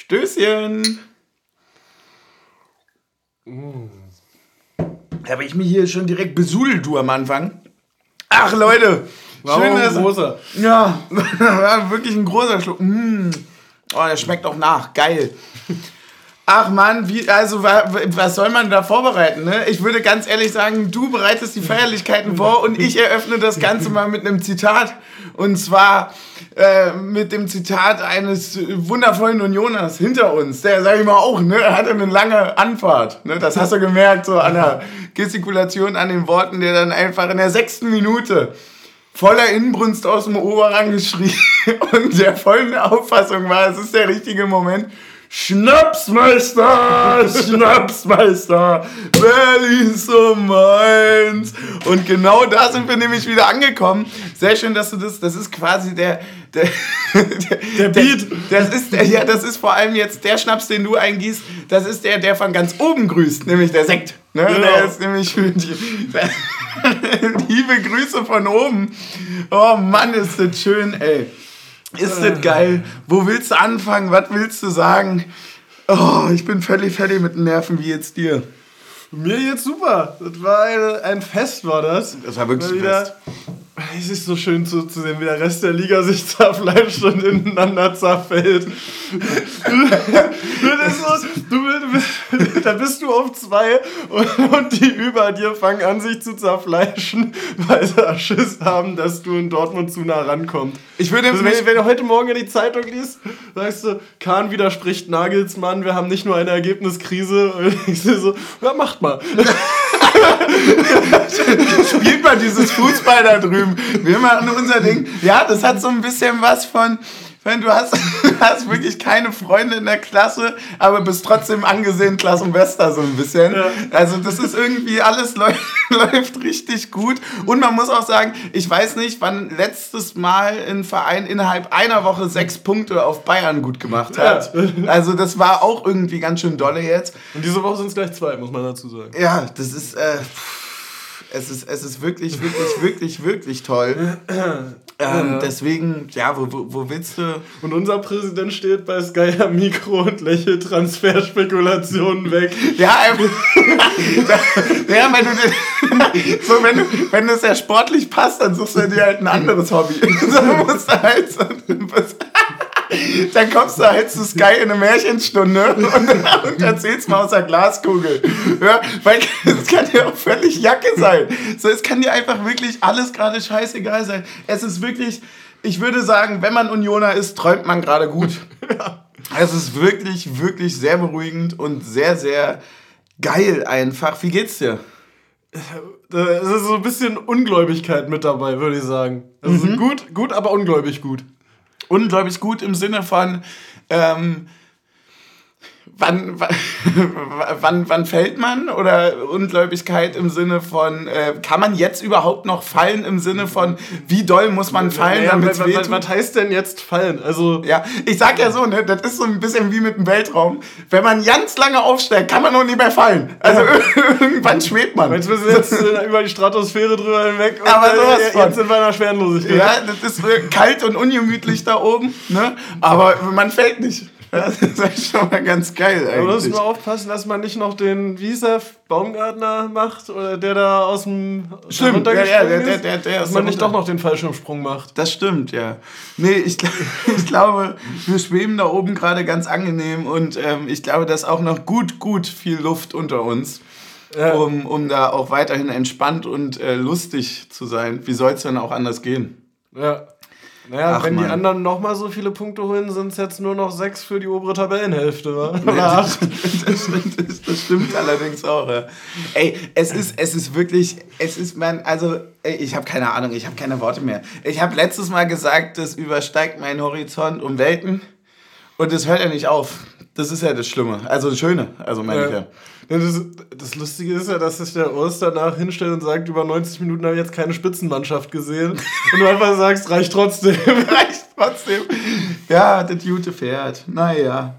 Stößchen. Habe ich mich hier schon direkt besudelt, du am Anfang? Ach, Leute. War schön, auch ein dass- großer. Ja, wirklich ein großer Schluck. Mm. Oh, der schmeckt auch nach. Geil. Ach Mann, wie, also wa- was soll man da vorbereiten? Ne? Ich würde ganz ehrlich sagen, du bereitest die Feierlichkeiten vor und ich eröffne das Ganze mal mit einem Zitat. Und zwar äh, mit dem Zitat eines wundervollen Unioners hinter uns. Der, sag ich mal, auch, ne, hatte eine lange Anfahrt. Ne? Das hast du gemerkt, so an der Gestikulation, an den Worten, der dann einfach in der sechsten Minute voller Inbrunst aus dem Oberrang geschrien und der vollen Auffassung war, es ist der richtige Moment. Schnapsmeister, Schnapsmeister, Berlin so meins. Und genau da sind wir nämlich wieder angekommen. Sehr schön, dass du das, das ist quasi der, der, der, Beat. Das ist, der, ja, das ist vor allem jetzt der Schnaps, den du eingießt, das ist der, der von ganz oben grüßt, nämlich der Sekt. Ne? Genau. Der ist nämlich für die, liebe Grüße von oben. Oh Mann, ist das schön, ey. Ist das geil? Wo willst du anfangen? Was willst du sagen? Oh, ich bin völlig fertig mit den Nerven, wie jetzt dir. Mir jetzt super. Das war ein, ein Fest, war das. Das war wirklich ein Fest. Es ist so schön zu, zu sehen, wie der Rest der Liga sich zerfleischt und ineinander zerfällt. so, du, bist- da bist du auf zwei und, und die über dir fangen an, sich zu zerfleischen, weil sie Schiss haben, dass du in Dortmund zu nah rankommst. Ich würde Also wenn, wenn du heute Morgen in die Zeitung liest, sagst du, Kahn widerspricht Nagelsmann, wir haben nicht nur eine Ergebniskrise. Und ich so, ja, macht mal. Spielt mal dieses Fußball da drüben. Wir machen unser Ding. Ja, das hat so ein bisschen was von, wenn du hast, hast wirklich keine Freunde in der Klasse, aber bist trotzdem angesehen Klassenbester so ein bisschen. Ja. Also das ist irgendwie, alles läuft, läuft richtig gut. Und man muss auch sagen, ich weiß nicht, wann letztes Mal ein Verein innerhalb einer Woche sechs Punkte auf Bayern gut gemacht hat. Also das war auch irgendwie ganz schön dolle jetzt. Und diese Woche sind es gleich zwei, muss man dazu sagen. Ja, das ist, äh, es ist, es ist wirklich, wirklich, wirklich, wirklich toll. Ähm, deswegen, ja, wo, wo, wo willst du? Und unser Präsident steht bei Sky am Mikro und lächelt Transferspekulationen weg. Ja, einfach, ja, wenn du, so, wenn du, wenn es ja sportlich passt, dann suchst du dir halt ein anderes Hobby. So musst du halt so, dann kommst du halt zu Sky in eine Märchenstunde und, und erzählst mal aus der Glaskugel. Ja, weil es kann dir auch völlig Jacke sein. So, es kann dir einfach wirklich alles gerade scheißegal sein. Es ist wirklich, ich würde sagen, wenn man Unioner ist, träumt man gerade gut. Es ist wirklich, wirklich sehr beruhigend und sehr, sehr geil einfach. Wie geht's dir? Da ist so ein bisschen Ungläubigkeit mit dabei, würde ich sagen. Also Mhm. gut, gut, aber ungläubig gut. Unglaublich gut im Sinne von, ähm, wann, wann, wann, fällt man? Oder Ungläubigkeit im Sinne von, äh, kann man jetzt überhaupt noch fallen im Sinne von, wie doll muss man fallen, Naja, damit was, was, heißt denn jetzt fallen? Also, Ja, ich sag ja so, ne, das ist so ein bisschen wie mit dem Weltraum. Wenn man ganz lange aufsteigt, kann man noch nie mehr fallen. Also irgendwann schwebt man. jetzt müssen wir jetzt äh, über die Stratosphäre drüber hinweg. Und, Aber sowas äh, von. jetzt sind wir in der Schwerenlosigkeit. Ja, das ist äh, kalt und ungemütlich da oben, ne? Aber man fällt nicht. Das ist echt schon mal ganz geil Da muss eigentlich. nur aufpassen, dass man nicht noch den, wie hieß er, Baumgartner macht, oder der da aus dem Stimmt, ja, ja, der- ist, der- der dass man nicht doch noch den Fallschirmsprung macht. Das stimmt, ja. Nee, ich, ich glaube, wir schweben da oben gerade ganz angenehm und ähm, ich glaube, da ist auch noch gut, gut viel Luft unter uns, Ja. um, um da auch weiterhin entspannt und äh, lustig zu sein. Wie soll es denn auch anders gehen? Ja. Naja, Ach, wenn die Mann. anderen nochmal so viele Punkte holen, sind es jetzt nur noch sechs für die obere Tabellenhälfte, wa? Nee, Oder das, das, stimmt, das, das stimmt allerdings auch. Ja. Ey, es ist, es ist wirklich, es ist man, also ey, ich habe keine Ahnung, ich habe keine Worte mehr. Ich habe letztes Mal gesagt, das übersteigt meinen Horizont um Welten und es hört ja nicht auf. Das ist ja das Schlimme, also das Schöne, also meine ich ja. Ja, das, das Lustige ist ja, dass sich der Urs danach hinstellt und sagt, über 90 Minuten habe ich jetzt keine Spitzenmannschaft gesehen. Und du einfach sagst, reicht trotzdem. Reicht trotzdem. Ja, das gute Pferd. Naja.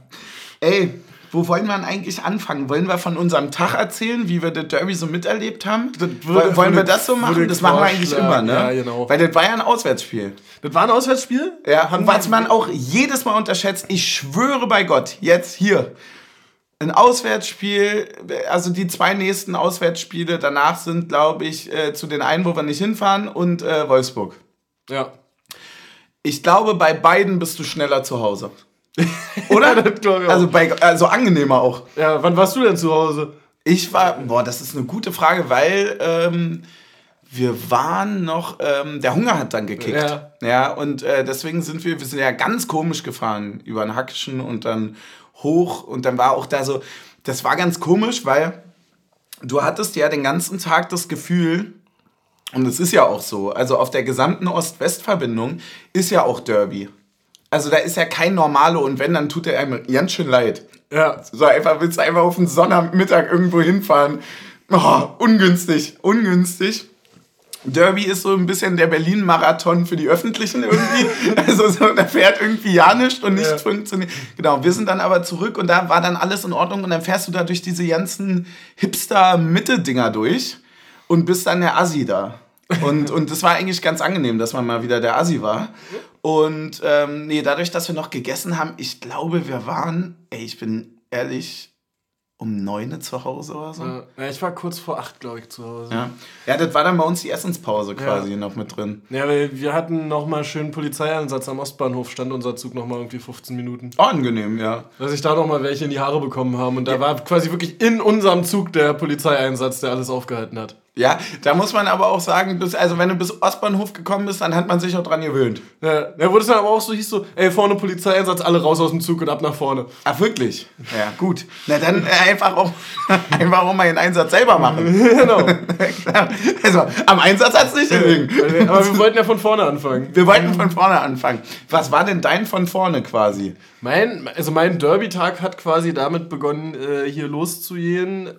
Ey, wo wollen wir eigentlich anfangen? Wollen wir von unserem Tag erzählen, wie wir das Derby so miterlebt haben? würde- wollen wir das so machen? Das machen wir eigentlich immer, ne? Ja, genau. Weil das war ja ein Auswärtsspiel. Das war ein Auswärtsspiel? Ja, und was man auch jedes Mal unterschätzt, ich schwöre bei Gott, jetzt hier, ein Auswärtsspiel, also die zwei nächsten Auswärtsspiele danach sind, glaube ich, äh, zu den einen, wo wir nicht hinfahren, und äh, Wolfsburg. Ja. Ich glaube, bei beiden bist du schneller zu Hause. Oder? auch. also, bei, also angenehmer auch. Ja, wann warst du denn zu Hause? Ich war, boah, das ist eine gute Frage, weil ähm, wir waren noch, ähm, der Hunger hat dann gekickt. Ja. Ja, und äh, deswegen sind wir, wir sind ja ganz komisch gefahren über den Hackischen und dann hoch und dann war auch da so, das war ganz komisch, weil du hattest ja den ganzen Tag das Gefühl, und es ist ja auch so, also auf der gesamten Ost-West-Verbindung ist ja auch Derby. Also da ist ja kein Normale und wenn, dann tut er einem ganz schön leid. Ja. So einfach, willst du einfach auf den Sonnabendmittag irgendwo hinfahren. Oh, ungünstig, ungünstig. Derby ist so ein bisschen der Berlin-Marathon für die Öffentlichen irgendwie. Also so, da fährt irgendwie ja nichts und nicht Ja. funktioniert. Genau, wir sind dann aber zurück und da war dann alles in Ordnung und dann fährst du da durch diese ganzen Hipster-Mitte-Dinger durch und bist dann der Assi da. Und, und das war eigentlich ganz angenehm, dass man mal wieder der Assi war. Und ähm, nee, dadurch, dass wir noch gegessen haben, ich glaube, wir waren, ey, ich bin ehrlich, um neun zu Hause oder so. Ja. Ja, ich war kurz vor acht, glaube ich, zu Hause. Ja. das war dann bei uns die Essenspause quasi noch mit drin. Ja, weil wir hatten nochmal schön Polizeieinsatz am Ostbahnhof, stand unser Zug nochmal irgendwie 15 Minuten. Angenehm, ja. Dass sich da nochmal welche in die Haare bekommen haben. Und da war quasi wirklich in unserem Zug der Polizeieinsatz, der alles aufgehalten hat. Ja, da muss man aber auch sagen, bis, also wenn du bis Ostbahnhof gekommen bist, dann hat man sich auch dran gewöhnt. Ja, ja, wo das dann aber auch so hieß, so, ey, vorne Polizeieinsatz, alle raus aus dem Zug und ab nach vorne. Ach, wirklich? Ja, gut. Na dann äh, einfach auch, einfach auch mal den Einsatz selber machen. genau. also, am Einsatz hat es nicht gelingen. aber wir wollten ja von vorne anfangen. Wir wollten von vorne anfangen. Was war denn dein von vorne quasi? Mein, also mein Derby-Tag hat quasi damit begonnen, äh, hier loszugehen äh,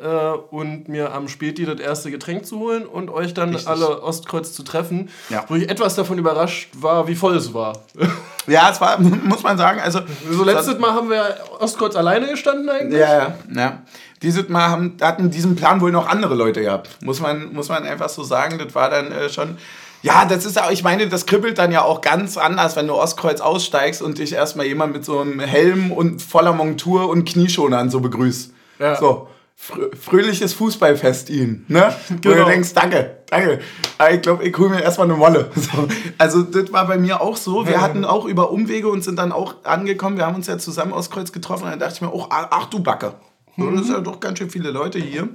und mir am Späti das erste Getränk zu holen und euch dann Richtig. alle Ostkreuz zu treffen. Ja. Wo ich etwas davon überrascht war, wie voll es war. Ja, es war, muss man sagen, also. So letztes Mal haben wir Ostkreuz alleine gestanden eigentlich. Ja, ja, ja. Dieses Mal haben, hatten diesen Plan wohl noch andere Leute gehabt. Muss man, muss man einfach so sagen. Das war dann äh, schon. Ja, das ist auch, ich meine, das kribbelt dann ja auch ganz anders, wenn du Ostkreuz aussteigst und dich erstmal jemand mit so einem Helm und voller Montur und Knieschonern so begrüßt. Ja. So. Frö fröhliches Fußballfest ihn, ne? Wo du Genau. denkst, danke, danke. Aber ich glaube, ich hole mir erstmal eine Wolle. So. Also, das war bei mir auch so. Wir hatten auch über Umwege und sind dann auch angekommen. Wir haben uns ja zusammen aus Kreuz getroffen. Und dann dachte ich mir, oh, ach du Backe. So, Das sind ja doch ganz schön viele Leute hier.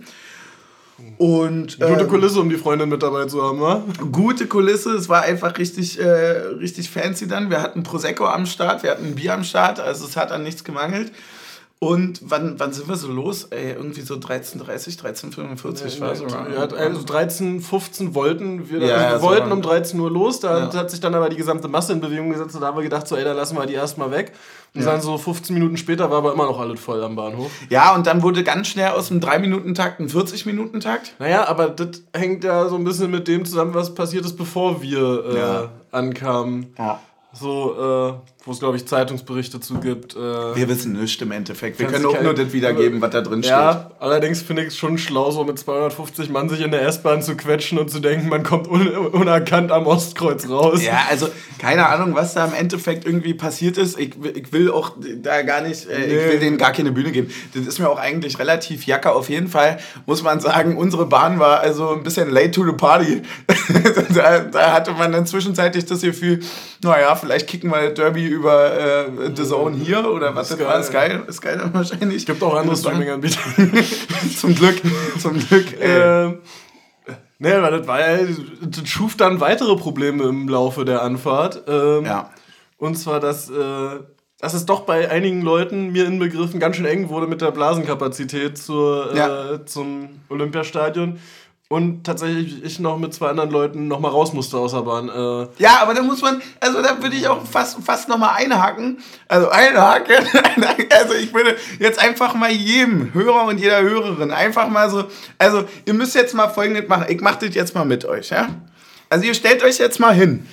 Und Gute ähm, Kulisse, um die Freundin mit dabei zu haben, wa? gute Kulisse. Es war einfach richtig, äh, richtig fancy dann. Wir hatten Prosecco am Start, wir hatten ein Bier am Start. Also, es hat an nichts gemangelt. Und wann, wann sind wir so los? Ey, irgendwie so 13.30, 13.45 war so. Ja, also 13, 15 wollten wir, Ja, also wir ja, so wollten war- um 13 Uhr los, da Ja. hat sich dann aber die gesamte Masse in Bewegung gesetzt und da haben wir gedacht, so ey, dann lassen wir die erstmal weg. Und dann so 15 Minuten später war aber immer noch alles voll am Bahnhof. Ja, und dann wurde ganz schnell aus dem 3-Minuten-Takt ein 40-Minuten-Takt. Naja, aber das hängt ja so ein bisschen mit dem zusammen, was passiert ist, bevor wir äh, Ja. ankamen. Ja. So, äh, wo es, glaube ich, Zeitungsberichte zu gibt. Äh, Wir wissen nichts im Endeffekt. Wir können auch nur das wiedergeben, was da drin steht. ja, allerdings finde ich es schon schlau, so mit 250 Mann sich in der S-Bahn zu quetschen und zu denken, man kommt un unerkannt am Ostkreuz raus. Ja, also keine Ahnung, was da im Endeffekt irgendwie passiert ist. Ich, ich will auch da gar nicht, äh, ich Nee. will denen gar keine Bühne geben. Das ist mir auch eigentlich relativ jacke. Auf jeden Fall muss man sagen, unsere Bahn war also ein bisschen late to the party. da, da hatte man dann zwischenzeitlich das Gefühl, naja, vielleicht kicken wir Derby über äh, The Zone hier oder was Sky. war. Sky, Sky dann wahrscheinlich. Gibt auch andere Streaming-Anbieter. Zum Glück, zum Glück. Äh, ähm, ne, weil das war ja, das schuf dann weitere Probleme im Laufe der Anfahrt. Ähm, ja. Und zwar, dass, äh, dass es doch bei einigen Leuten, mir inbegriffen, ganz schön eng wurde mit der Blasenkapazität zur, Ja. äh, zum Olympiastadion. Und tatsächlich ich noch mit zwei anderen Leuten noch mal raus musste aus der Bahn. Äh, Ja, aber da muss man, also da würde ich auch fast, fast nochmal einhaken. Also einhaken. Also ich würde jetzt einfach mal jedem Hörer und jeder Hörerin einfach mal so, also ihr müsst jetzt mal folgendes machen. Ich mache das jetzt mal mit euch, ja? Also ihr stellt euch jetzt mal hin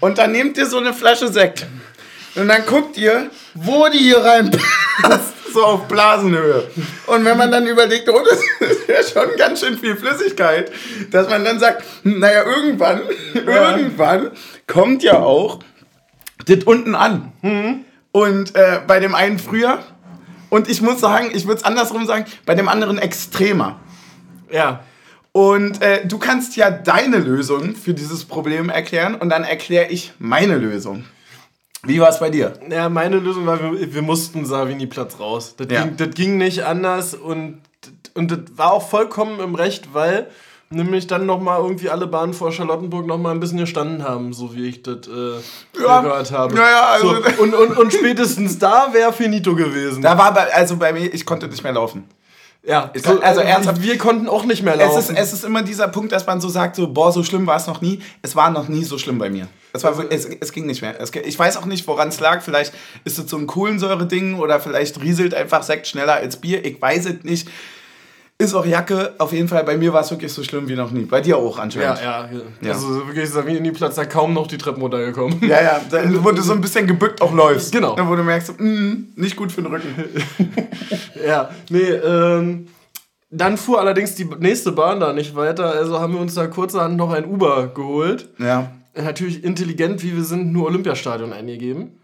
und dann nehmt ihr so eine Flasche Sekt und dann guckt ihr, wo die hier reinpasst. So auf Blasenhöhe. Und wenn man dann überlegt, oh, das ist ja schon ganz schön viel Flüssigkeit, dass man dann sagt, hm, naja, irgendwann, ja. irgendwann kommt ja auch das unten an. Mhm. Und äh, bei dem einen früher. Und ich muss sagen, ich würde es andersrum sagen, bei dem anderen extremer. Ja. Und äh, du kannst ja deine Lösung für dieses Problem erklären und dann erkläre ich meine Lösung. Wie war es bei dir? Ja, meine Lösung war, wir, wir mussten Savini-Platz raus. Das, ja. ging, das ging nicht anders und, und das war auch vollkommen im Recht, weil nämlich dann nochmal irgendwie alle Bahnen vor Charlottenburg nochmal ein bisschen gestanden haben, so wie ich das äh, ja. gehört habe. Ja, ja, also so, und, und, und spätestens da wäre finito gewesen. Da war bei, also bei mir, ich konnte nicht mehr laufen. Ja, so, also ernsthaft, wir konnten auch nicht mehr laufen. Es ist, es ist immer dieser Punkt, dass man so sagt, so, boah, so schlimm war es noch nie. Es war noch nie so schlimm bei mir. Es, war, es, es ging nicht mehr. Es, ich weiß auch nicht, woran es lag. Vielleicht ist es so ein Kohlensäure-Ding oder vielleicht rieselt einfach Sekt schneller als Bier. Ich weiß es nicht. Ist auch Jacke. Auf jeden Fall, bei mir war es wirklich so schlimm wie noch nie. Bei dir auch anscheinend. Ja, ja. ja. Also wirklich, Sabine Platz da kaum noch die Treppen runtergekommen. Ja, ja. Da, wo du so ein bisschen gebückt auch läufst. Genau. Wo du merkst, mm, nicht gut für den Rücken. ja, nee, ähm dann fuhr allerdings die nächste Bahn da nicht weiter, also haben wir uns da kurzerhand noch ein Uber geholt. Ja. Natürlich intelligent, wie wir sind, nur Olympiastadion eingegeben.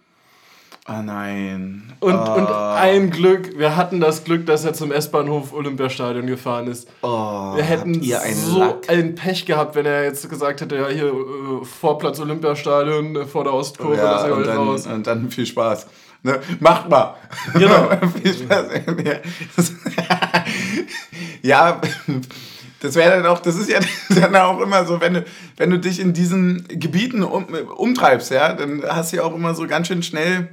Ah oh nein. Und, oh. und ein Glück, wir hatten das Glück, dass er zum S-Bahnhof Olympiastadion gefahren ist. Oh, wir hätten so Lack. ein Pech gehabt, wenn er jetzt gesagt hätte, ja hier äh, Vorplatz Olympiastadion äh, vor der Ostkurve, ja, das und, dann, raus. und dann viel Spaß. Ne? Macht mal. Genau. viel Spaß. ja, das wäre dann auch, das ist ja dann auch immer so, wenn du, wenn du dich in diesen Gebieten um, umtreibst, ja, dann hast du ja auch immer so ganz schön schnell.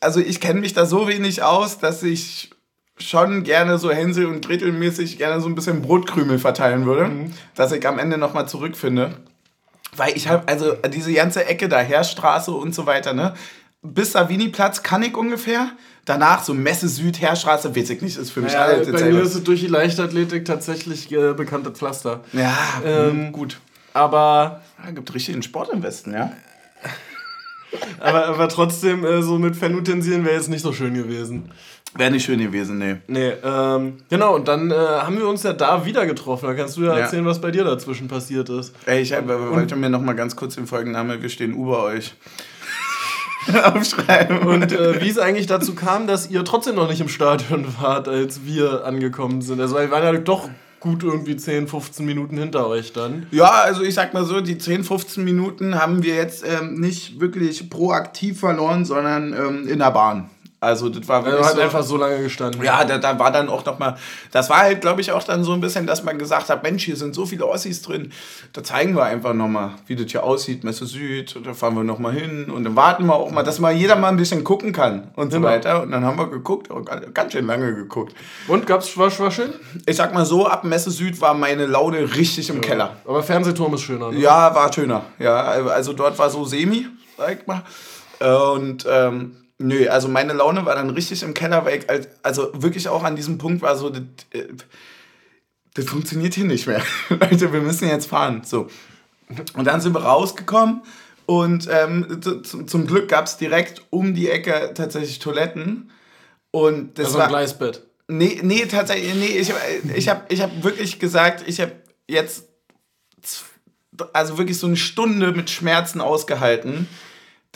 Also ich kenne mich da so wenig aus, dass ich schon gerne so Hänsel und Gretel mäßig gerne so ein bisschen Brotkrümel verteilen würde, mhm. dass ich am Ende nochmal zurückfinde. Weil ich habe, also diese ganze Ecke da, Heerstraße und so weiter, ne? Bis Savini-Platz kann ich ungefähr danach so Messe Süd, Herrstraße, weiß ich nicht, ist für mich ja, alles. Bei mir ist es durch die Leichtathletik tatsächlich äh, bekannte Pflaster. Ja, ähm, gut. Aber. Ja, gibt richtigen Sport im Westen, ja. Aber, aber trotzdem, äh, so mit Fernutensilien wäre jetzt nicht so schön gewesen. Wäre nicht schön gewesen, nee. Nee, ähm, genau, und dann äh, haben wir uns ja da wieder getroffen. Da kannst du ja, ja. erzählen, was bei dir dazwischen passiert ist. Ey, ich hab, wollte mir noch mal ganz kurz den Folgennamen, wir stehen über euch. aufschreiben. Und äh, wie es eigentlich dazu kam, dass ihr trotzdem noch nicht im Stadion wart, als wir angekommen sind. Also wir waren ja doch gut irgendwie 10, 15 Minuten hinter euch dann. Ja, also ich sag mal so, die 10, 15 Minuten haben wir jetzt ähm, nicht wirklich proaktiv verloren, sondern ähm, in der Bahn. Also das war wirklich. Er hat so, einfach so lange gestanden. Ja, da, da war dann auch nochmal. Das war halt, glaube ich, auch dann so ein bisschen, dass man gesagt hat, Mensch, hier sind so viele Ossis drin. Da zeigen wir einfach nochmal, wie das hier aussieht, Messe Süd. Und da fahren wir nochmal hin. Und dann warten wir auch mal, dass mal jeder mal ein bisschen gucken kann und so genau. weiter. Und dann haben wir geguckt, ganz schön lange geguckt. Und gab's was, was schön? Ich sag mal so, ab Messe Süd war meine Laune richtig im ja. Keller. Aber Fernsehturm ist schöner, ne? Ja, war schöner. Ja, also dort war so semi, sag ich mal. Und ähm, Nö, also meine Laune war dann richtig im Keller, weil ich also wirklich auch an diesem Punkt war so, das, äh, das funktioniert hier nicht mehr. Leute, wir müssen jetzt fahren. So. Und dann sind wir rausgekommen und ähm, zum Glück gab es direkt um die Ecke tatsächlich Toiletten. Und das also ein Gleisbett. Nee, nee, tatsächlich, nee, ich habe ich hab, ich hab wirklich gesagt, ich habe jetzt also wirklich so eine Stunde mit Schmerzen ausgehalten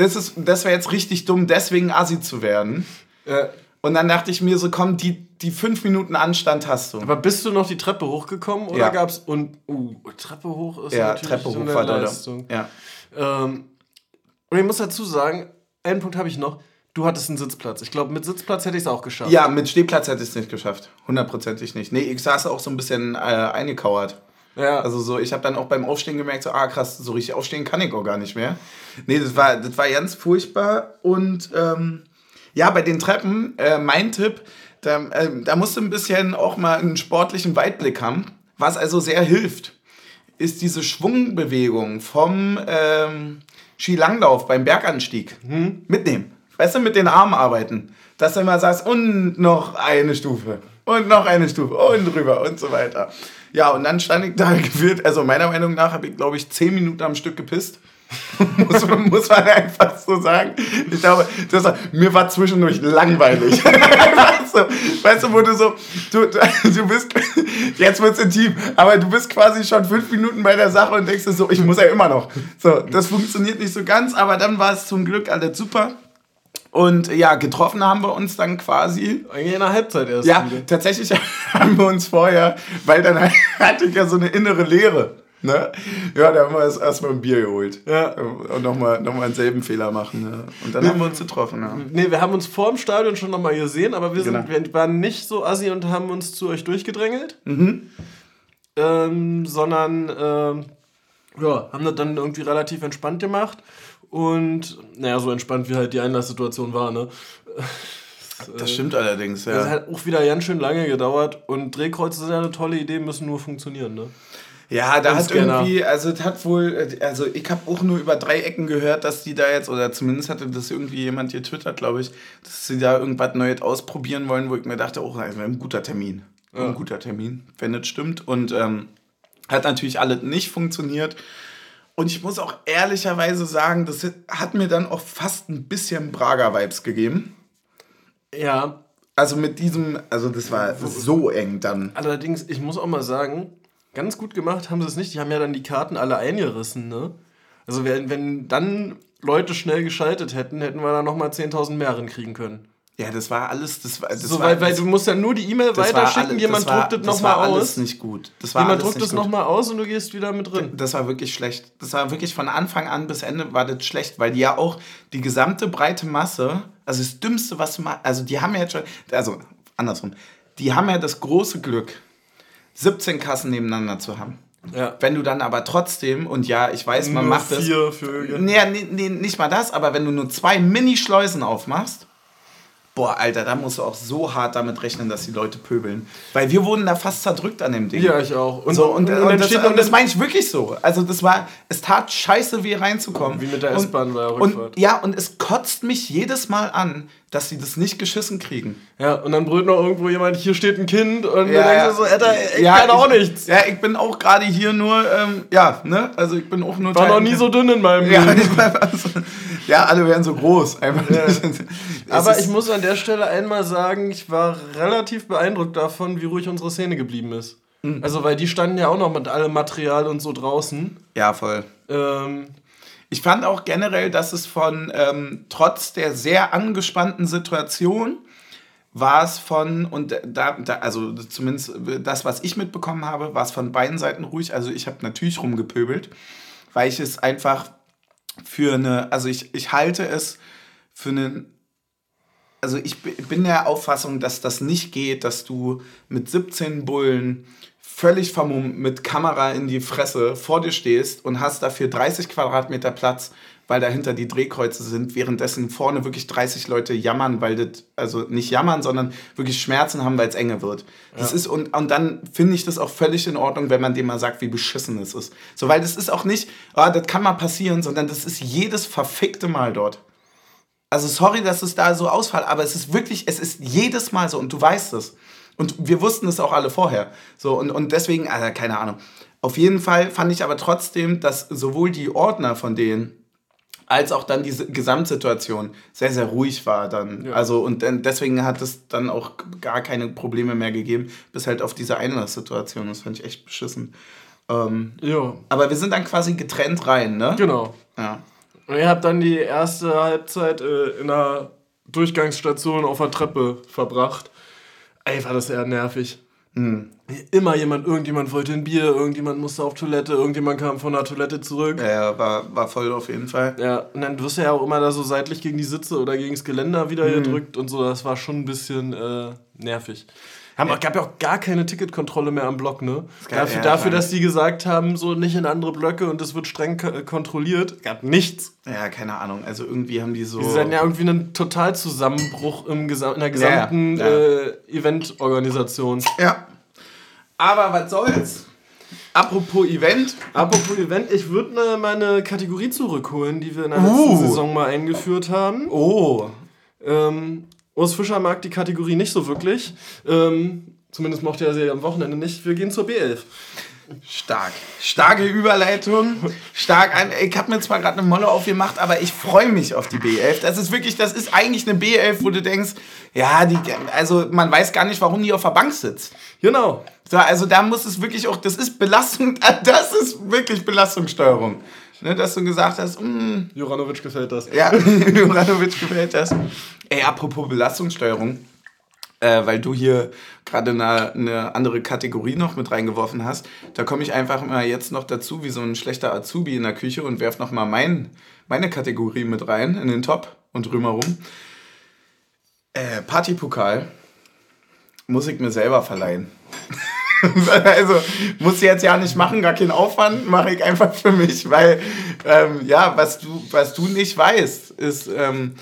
das, das wäre jetzt richtig dumm, deswegen Assi zu werden. Ja. Und dann dachte ich mir so, komm, die, die fünf Minuten Anstand hast du. Aber bist du noch die Treppe hochgekommen oder ja. gab's und uh, Treppe hoch ist ja natürlich Treppe hoch eine war Leistung. Ja. Ähm, und ich muss dazu sagen, einen Punkt habe ich noch. Du hattest einen Sitzplatz. Ich glaube, mit Sitzplatz hätte ich es auch geschafft. Ja, mit Stehplatz hätte ich es nicht geschafft. Hundertprozentig nicht. Nee, ich saß auch so ein bisschen äh, eingekauert. Ja. Also so, ich habe dann auch beim Aufstehen gemerkt, so, ah krass, so richtig aufstehen kann ich auch gar nicht mehr. Nee, das war, das war ganz furchtbar. Und ähm, ja, bei den Treppen, äh, mein Tipp, da, äh, da musst du ein bisschen auch mal einen sportlichen Weitblick haben. Was also sehr hilft, ist diese Schwungbewegung vom ähm, Skilanglauf beim Berganstieg hm. mitnehmen. Weißt du, mit den Armen arbeiten. Dass du immer sagst, und noch eine Stufe. Und noch eine Stufe. Und drüber und so weiter. Ja, und dann stand ich da gefühlt, also meiner Meinung nach habe ich, glaube ich, zehn Minuten am Stück gepisst. muss, man, muss man einfach so sagen. Ich glaube, das, mir war zwischendurch langweilig. weißt, du, weißt du, wo du so, du, du bist, jetzt wird es intim, aber du bist quasi schon fünf Minuten bei der Sache und denkst dir so, ich muss ja immer noch. So, das funktioniert nicht so ganz, aber dann war es zum Glück alles super. Und ja, getroffen haben wir uns dann quasi. Eigentlich in der Halbzeit erst. Ja, wieder. tatsächlich haben wir uns vorher, weil dann hatte ich ja so eine innere Leere. Ne? Ja, da haben wir erstmal ein Bier geholt. Ja. Und nochmal noch mal denselben Fehler machen. Ne? Und dann nee, haben wir uns getroffen. Ja. Nee, wir haben uns vor dem Stadion schon nochmal gesehen, aber wir, sind, genau. wir waren nicht so assi und haben uns zu euch durchgedrängelt. Mhm. Ähm, sondern ähm, ja, haben das dann irgendwie relativ entspannt gemacht. Und naja, so entspannt wie halt die Einlasssituation war, ne? Das stimmt allerdings, ja. Das hat auch wieder ganz schön lange gedauert und Drehkreuze sind ja eine tolle Idee, müssen nur funktionieren, ne? Ja, da hat irgendwie, also das hat wohl, also ich habe auch nur über drei Ecken gehört, dass die da jetzt, oder zumindest hatte das irgendwie jemand hier twittert, glaube ich, dass sie da irgendwas Neues ausprobieren wollen, wo ich mir dachte, oh, das wäre ein guter Termin. Ja. Ein guter Termin, wenn das stimmt. Und ähm, hat natürlich alles nicht funktioniert. Und ich muss auch ehrlicherweise sagen, das hat mir dann auch fast ein bisschen Braga-Vibes gegeben. Ja. Also mit diesem, also das war so eng dann. Allerdings, ich muss auch mal sagen, Ganz gut gemacht haben sie es nicht. Die haben ja dann die Karten alle eingerissen, ne? Also wenn, wenn dann Leute schnell geschaltet hätten, hätten wir da nochmal 10.000 mehr kriegen können. Ja, das war alles. Das war, das so, war, weil, weil du musst ja nur die E-Mail weiterschicken, alles, jemand druckt es nochmal aus. Das war alles nicht gut. Das war jemand druckt es nochmal aus und du gehst wieder mit drin. Das war wirklich schlecht. Das war wirklich von Anfang an bis Ende war das schlecht, weil die ja auch die gesamte breite Masse, also das Dümmste, was du machst, also die haben ja jetzt schon, also andersrum, die haben ja das große Glück, 17 Kassen nebeneinander zu haben. Ja. Wenn du dann aber trotzdem, und ja, ich weiß, man nur macht das. Vier für nee, nee, nee, nicht mal das, aber wenn du nur zwei Mini-Schleusen aufmachst, boah, Alter, da musst du auch so hart damit rechnen, dass die Leute pöbeln. Weil wir wurden da fast zerdrückt an dem Ding. Ja, ich auch. Und, so, und, und, und, das, das meine ich wirklich so. Also das war, es tat scheiße, wie reinzukommen. Wie mit der S-Bahn war Rückfahrt. Und, ja, und es kotzt mich jedes Mal an, dass sie das nicht geschissen kriegen. Ja, und dann brüllt noch irgendwo jemand, hier steht ein Kind und ja, dann denkst du so, Alter, ich ja, kann auch ich, nichts. Ja, ich bin auch gerade hier nur, ähm, ja, ne, also ich bin auch nur... War noch nie so dünn in meinem ja, Leben. ja, alle werden so groß. Einfach ja. Aber ich muss an der Stelle einmal sagen, ich war relativ beeindruckt davon, wie ruhig unsere Szene geblieben ist. Mhm. Also, weil die standen ja auch noch mit allem Material und so draußen. Ja, voll. Ähm, ich fand auch generell, dass es von, ähm, trotz der sehr angespannten Situation, war es von, und da, da, also zumindest das, was ich mitbekommen habe, war es von beiden Seiten ruhig. Also ich habe natürlich rumgepöbelt, weil ich es einfach für eine, also ich, ich halte es für einen, also ich bin der Auffassung, dass das nicht geht, dass du mit 17 Bullen völlig vermummt mit Kamera in die Fresse vor dir stehst und hast dafür 30 Quadratmeter Platz, weil dahinter die Drehkreuze sind, währenddessen vorne wirklich 30 Leute jammern, weil das, also nicht jammern, sondern wirklich Schmerzen haben, weil es enge wird. Das ja. ist, und, und dann finde ich das auch völlig in Ordnung, wenn man dem mal sagt, wie beschissen es ist. So, weil das ist auch nicht, oh, das kann mal passieren, sondern das ist jedes verfickte Mal dort. Also sorry, dass es da so ausfällt, aber es ist wirklich, es ist jedes Mal so und du weißt es. Und wir wussten es auch alle vorher. So, und, und deswegen, also keine Ahnung. Auf jeden Fall fand ich aber trotzdem, dass sowohl die Ordner von denen als auch dann diese Gesamtsituation sehr, sehr ruhig war dann. Ja. Also und deswegen hat es dann auch gar keine Probleme mehr gegeben, bis halt auf diese Einlasssituation. Das fand ich echt beschissen. Ähm, ja. Aber wir sind dann quasi getrennt rein, ne? Genau. Ja. Und ihr habt dann die erste Halbzeit äh, in einer Durchgangsstation auf der Treppe verbracht. Ey, war das eher nervig. Mhm. Immer jemand, irgendjemand wollte ein Bier, irgendjemand musste auf Toilette, irgendjemand kam von der Toilette zurück. Ja, ja war, war voll auf jeden Fall. Ja, und dann wirst du ja auch immer da so seitlich gegen die Sitze oder gegen das Geländer wieder mhm. gedrückt und so. Das war schon ein bisschen äh, nervig. Haben, ja. gab ja auch gar keine Ticketkontrolle mehr am Block, ne? Dafür, ja, dafür dass die gesagt haben, so nicht in andere Blöcke und es wird streng kontrolliert, gab nichts. Ja, keine Ahnung. Also irgendwie haben die so. Die sind ja irgendwie einen Totalzusammenbruch im Gesam in der gesamten ja, äh, Eventorganisation. Ja. Aber was soll's? Apropos Event. Apropos Event, ich würde ne, meine Kategorie zurückholen, die wir in der letzten uh. Saison mal eingeführt haben. Oh. Ähm, Urs Fischer mag die Kategorie nicht so wirklich. Ähm, zumindest mochte er sie am Wochenende nicht. Wir gehen zur B11. Stark. Starke Überleitung. Stark. Ein, ich habe mir zwar gerade eine Molle aufgemacht, aber ich freue mich auf die B11. Das ist wirklich, das ist eigentlich eine B11, wo du denkst, ja, die, also man weiß gar nicht, warum die auf der Bank sitzt. Genau. So, also da muss es wirklich auch, das ist Belastung, das ist wirklich Belastungssteuerung. Ne, dass du gesagt hast, mm, Juranovic gefällt das. ja, Juranovic gefällt das. Ey, apropos Belastungssteuerung, äh, weil du hier gerade eine, eine andere Kategorie noch mit reingeworfen hast, da komme ich einfach mal jetzt noch dazu, wie so ein schlechter Azubi in der Küche und werf noch mal mein, meine Kategorie mit rein in den Top und drumherum. Äh, Partypokal muss ich mir selber verleihen. also muss ich jetzt ja nicht machen, gar keinen Aufwand, mache ich einfach für mich, weil ähm, ja, was du, was du nicht weißt, ist, ähm,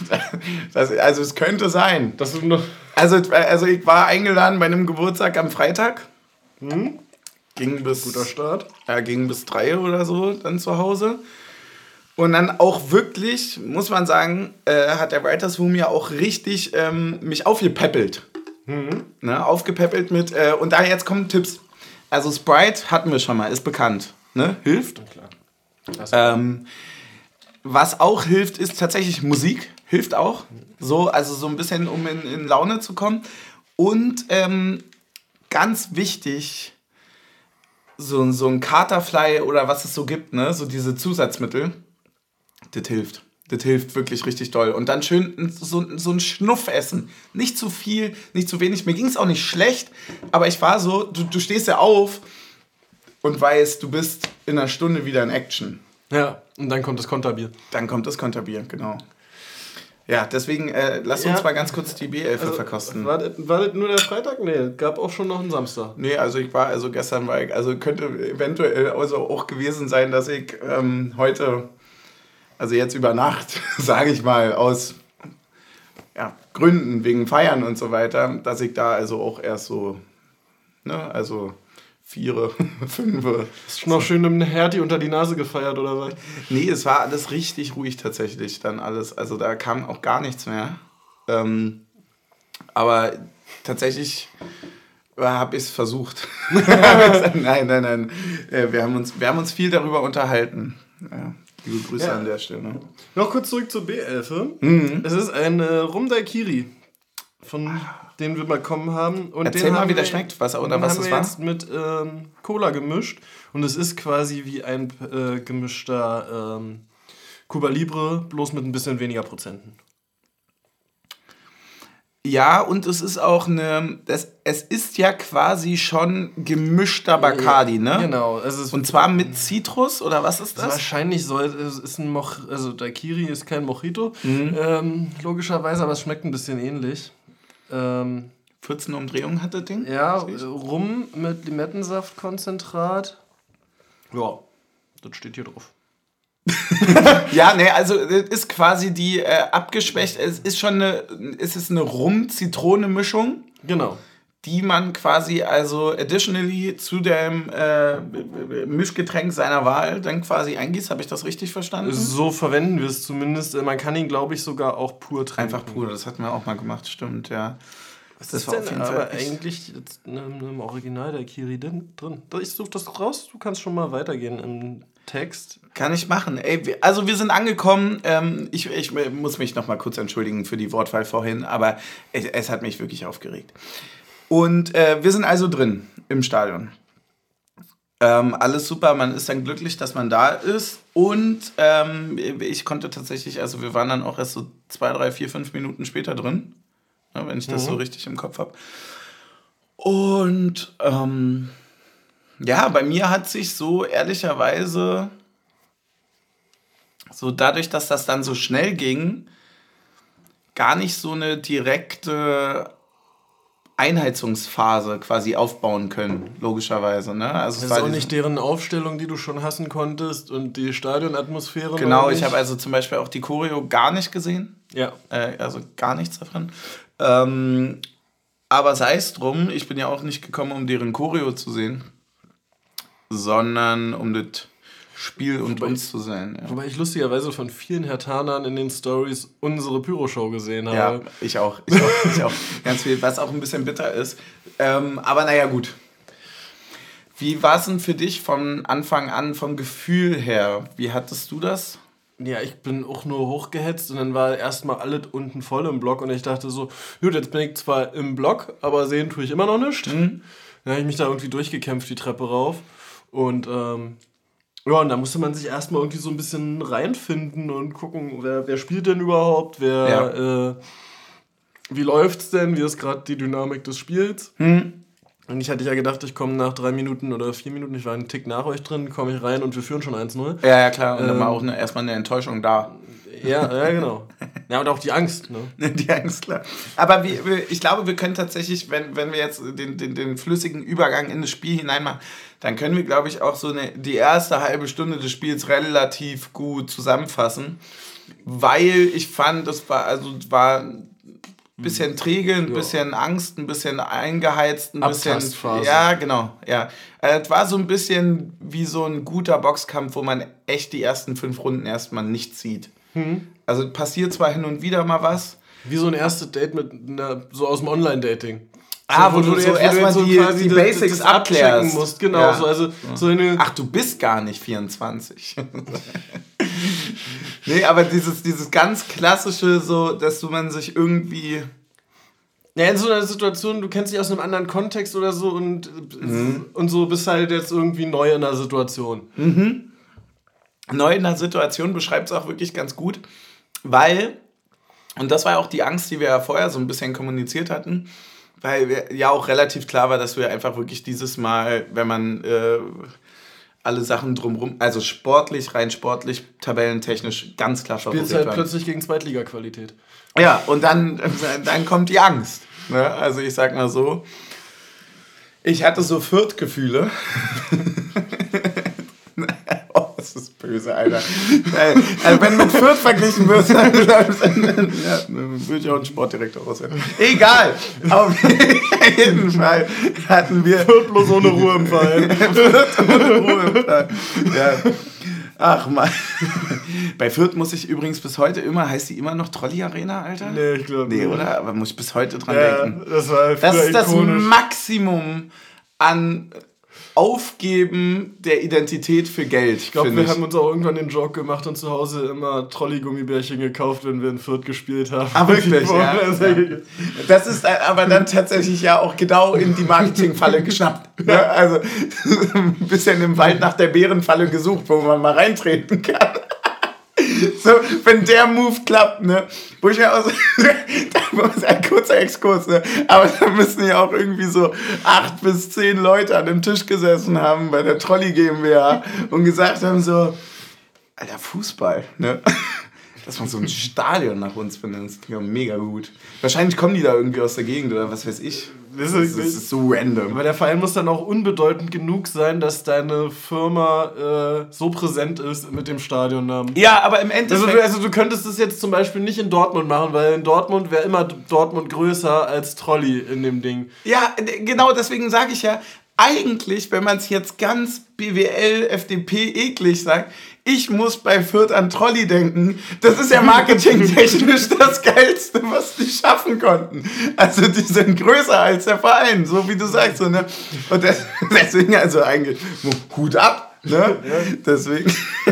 das, also es könnte sein. Das ist noch. Also, also ich war eingeladen bei einem Geburtstag am Freitag. Ging bis, Guter Start. ja, ging bis drei oder so dann zu Hause. Und dann auch wirklich, muss man sagen, äh, hat der Writers Room ja auch richtig ähm, mich aufgepäppelt. Ne, aufgepäppelt mit, äh, und da jetzt kommen Tipps. Also Sprite hatten wir schon mal, ist bekannt. Ne? Hilft. Ähm, was auch hilft, ist tatsächlich Musik. Hilft auch. So, also so ein bisschen, um in, in Laune zu kommen. Und ähm, ganz wichtig, so, so ein Katerfly oder was es so gibt, ne? So diese Zusatzmittel. Das hilft. Das hilft wirklich richtig doll. Und dann schön so, so ein Schnuff essen. Nicht zu viel, nicht zu wenig. Mir ging es auch nicht schlecht, aber ich war so, du, du stehst ja auf und weißt, du bist in einer Stunde wieder in Action. Ja, und dann kommt das Konterbier. Dann kommt das Konterbier, genau. Ja, deswegen äh, lass uns Ja. mal ganz kurz die B11 verkosten. War, das- war das nur der Freitag? Nee, gab auch schon noch einen Samstag. Nee, also ich war, also gestern war ich, also könnte eventuell also auch gewesen sein, dass ich ähm, heute, also jetzt über Nacht, sage ich mal, aus ja, Gründen, wegen Feiern und so weiter, dass ich da also auch erst so, ne, also viere, fünfe. Hast du noch schön einem Herti unter die Nase gefeiert oder was? Nee, es war alles richtig ruhig tatsächlich, dann alles, also da kam auch gar nichts mehr. Ähm, aber tatsächlich habe ich es versucht. nein, nein, nein. Äh, Wir haben, uns, wir haben uns viel darüber unterhalten. Ja, liebe Grüße Ja. an der Stelle. Noch kurz zurück zur B11. Mhm. Es ist ein äh, Rum Daikiri, von dem wir bekommen haben. Und Erzähl den mal, haben wie der schmeckt, was- oder was das war. jetzt mit ähm, Cola gemischt. Und es ist quasi wie ein äh, gemischter ähm, Cuba Libre, bloß mit ein bisschen weniger Prozenten. Ja, und es ist auch eine, das, es ist ja quasi schon gemischter Bacardi, ne? Genau. Es ist Und zwar mit Zitrus, oder was ist das? wahrscheinlich soll es ist ein Moch, also Daiquiri ist kein Mojito, Mhm. ähm, logischerweise, aber es schmeckt ein bisschen ähnlich. Ähm, 14 Umdrehungen hat das Ding? ja, Rum mit Limettensaftkonzentrat. Ja, das steht hier drauf. Ja, ne, also es ist quasi die äh, abgeschwächt, es ist schon eine, es ist eine Rum-Zitrone-Mischung, Genau. die man quasi also additionally zu dem äh, Mischgetränk seiner Wahl dann quasi eingießt. Habe ich das richtig verstanden? So verwenden wir es zumindest. Äh, Man kann ihn, glaube ich, sogar auch pur trinken. Einfach pur, das hatten wir auch mal gemacht, stimmt, ja. Was Das ist war auf denn jeden aber Fall eigentlich einem Original der Kiri drin? Ich suche das raus, du kannst schon mal weitergehen im Text. Kann ich machen. Ey, also wir sind angekommen. Ähm, ich, ich muss mich noch mal kurz entschuldigen für die Wortwahl vorhin, aber es, es hat mich wirklich aufgeregt. Und äh, wir sind also drin im Stadion. Ähm, alles super, man ist dann glücklich, dass man da ist. Und ähm, ich konnte tatsächlich, also wir waren dann auch erst so zwei, drei, vier, fünf Minuten später drin, ne, wenn ich das so richtig im Kopf habe. Und ähm, ja, bei mir hat sich so ehrlicherweise so dadurch, dass das dann so schnell ging, gar nicht so eine direkte Einheizungsphase quasi aufbauen können, logischerweise. Ne? Also Das ist auch nicht deren Aufstellung, die du schon hassen konntest und die Stadionatmosphäre. Genau, ich habe also zum Beispiel auch die Choreo gar nicht gesehen. Ja. Äh, also gar nichts davon. Ähm, aber sei es drum, ich bin ja auch nicht gekommen, um deren Choreo zu sehen, sondern um das Spiel und uns zu sehen. Ja. Wobei ich lustigerweise von vielen Hertanern in den Stories unsere Pyro-Show gesehen Ja, habe. ich auch. Ich auch, ich auch. Ganz viel, was auch ein bisschen bitter ist. Ähm, aber naja, gut. Wie war es denn für dich von Anfang an, vom Gefühl her? Wie hattest du das? Ja, ich bin auch nur hochgehetzt und dann war erstmal alles unten voll im Block und ich dachte so, gut, jetzt bin ich zwar im Block, aber sehen tue ich immer noch nicht. Mhm. Dann habe ich mich da irgendwie durchgekämpft, die Treppe rauf. Und ähm, ja, und da musste man sich erstmal irgendwie so ein bisschen reinfinden und gucken, wer, wer spielt denn überhaupt, wer, ja. äh, wie läuft's denn, wie ist gerade die Dynamik des Spiels. Mhm. Und ich hatte ja gedacht, ich komme nach drei Minuten oder vier Minuten, ich war einen Tick nach euch drin, komme ich rein und wir führen schon 1-0. Ja, ja, klar. Und ähm, dann war auch eine, erstmal eine Enttäuschung da. Ja, ja, genau. Ja, und auch die Angst. Ne? Die Angst, klar. Aber wie, ich glaube, wir können tatsächlich, wenn, wenn wir jetzt den, den, den flüssigen Übergang in das Spiel hineinmachen, dann können wir, glaube ich, auch so eine, die erste halbe Stunde des Spiels relativ gut zusammenfassen. Weil ich fand, das war, also war bisschen träge, ein ja. bisschen Angst, ein bisschen eingeheizt, ein bisschen. Ja, genau, ja. Äh, es war so ein bisschen wie so ein guter Boxkampf, wo man echt die ersten fünf Runden erstmal nichts sieht. Mhm. Also passiert zwar hin und wieder mal was. Wie so ein erstes Date mit einer, so aus dem Online-Dating. Ah, so, wo, wo, du so erstmal so die, die, die Basics das, das abklärst. musst. Genau, ja. so, also, so eine Ach, du bist gar nicht 24. nee, aber dieses, dieses ganz klassische, so, dass du man sich irgendwie ja, in so einer Situation, du kennst dich aus einem anderen Kontext oder so und, mhm. und so bist halt jetzt irgendwie neu in der Situation. Mhm. Neu in der Situation beschreibt es auch wirklich ganz gut, weil, und das war auch die Angst, die wir ja vorher so ein bisschen kommuniziert hatten, weil ja auch relativ klar war, dass wir einfach wirklich dieses Mal, wenn man äh, alle Sachen drumherum, also sportlich, rein sportlich, tabellentechnisch ganz klar Spielst Spielst halt waren. plötzlich gegen Zweitliga-Qualität. Ja, und dann, dann kommt die Angst. Ne? Also ich sag mal so, ich hatte so Fürth-Gefühle. das ist böse, Alter. also wenn mit Fürth verglichen wird, dann, ja, würde ich auch einen Sportdirektor auswählen. Egal. Auf jeden Fall hatten wir... Fürth bloß ohne Ruhe im Fall. Fürth ohne Ruhe im Fall. Ja. Ach man. Bei Fürth muss ich übrigens bis heute immer, heißt die immer noch Trolley Arena, Alter? Nee, ich glaube nicht. Nee, oder? Aber muss ich bis heute dran ja, denken. Das, war das ist das Maximum an Aufgeben der Identität für Geld. Ich glaube, wir ich. haben uns auch irgendwann den Joke gemacht und zu Hause immer Trolley-Gummibärchen gekauft, wenn wir in Fürth gespielt haben. Ah, wirklich? ja, ja. Das ist aber dann tatsächlich ja auch genau in die Marketingfalle geschnappt. Ne? Also ein bisschen im Wald nach der Bärenfalle gesucht, wo man mal reintreten kann. So, wenn der Move klappt, ne? Wo ich ja auch so, das ist ein kurzer Exkurs, ne? Aber da müssen ja auch irgendwie so acht bis zehn Leute an dem Tisch gesessen haben bei der Trolley GmbH und gesagt haben so, Alter, Fußball, ne? Dass man so ein Stadion nach uns benennt, das klingt mega gut. Wahrscheinlich kommen die da irgendwie aus der Gegend oder was weiß ich. Das ist, das ist so random. Aber der Verein muss dann auch unbedeutend genug sein, dass deine Firma äh, so präsent ist mit dem Stadionnamen. Ja, aber im Endeffekt. Also du, also du könntest es jetzt zum Beispiel nicht in Dortmund machen, weil in Dortmund wäre immer Dortmund größer als Trolley in dem Ding. Ja, genau deswegen sage ich ja, eigentlich, wenn man es jetzt ganz BWL, FDP eklig sagt, ich muss bei Fürth an Trolley denken. Das ist ja marketingtechnisch das Geilste, was die schaffen konnten. Also die sind größer als der Verein, so wie du sagst. So, ne? Und deswegen also eigentlich Hut ab. Ne? Deswegen.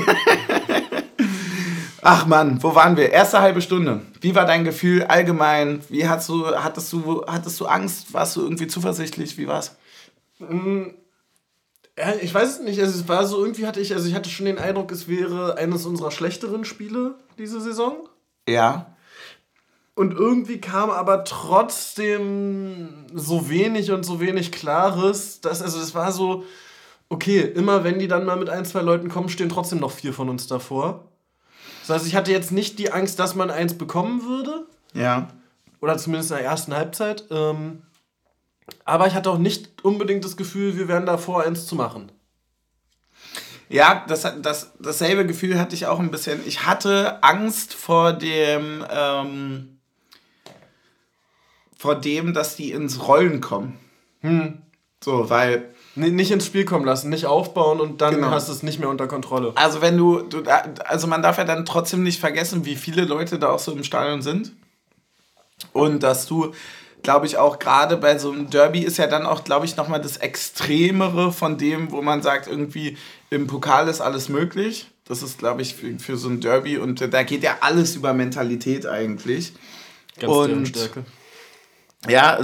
Ach Mann, wo waren wir? Erste halbe Stunde. Wie war dein Gefühl allgemein? Wie hast du, hattest du, hattest du Angst? Warst du irgendwie zuversichtlich? Wie war's? Ja, ich weiß es nicht. Also es war so, irgendwie hatte ich, also ich hatte schon den Eindruck, es wäre eines unserer schlechteren Spiele diese Saison. Ja. Und irgendwie kam aber trotzdem so wenig und so wenig Klares, dass, also es war so, okay, immer wenn die dann mal mit ein, zwei Leuten kommen, stehen trotzdem noch vier von uns davor. Das heißt, ich hatte jetzt nicht die Angst, dass man eins bekommen würde. Ja. Oder zumindest in der ersten Halbzeit. Ähm, aber ich hatte auch nicht unbedingt das Gefühl, wir wären davor, eins zu machen. Ja, das, das, dasselbe Gefühl hatte ich auch ein bisschen. Ich hatte Angst vor dem, ähm, vor dem, dass die ins Rollen kommen. Hm. So, weil. nicht ins Spiel kommen lassen, nicht aufbauen und dann genau. hast du es nicht mehr unter Kontrolle. Also wenn du, du, also man darf ja dann trotzdem nicht vergessen, wie viele Leute da auch so im Stadion sind. Und dass du glaube ich, auch gerade bei so einem Derby ist ja dann auch, glaube ich, nochmal das Extremere von dem, wo man sagt, irgendwie im Pokal ist alles möglich. Das ist, glaube ich, für, für so ein Derby und da geht ja alles über Mentalität eigentlich. Ganz und Stärke. Ja,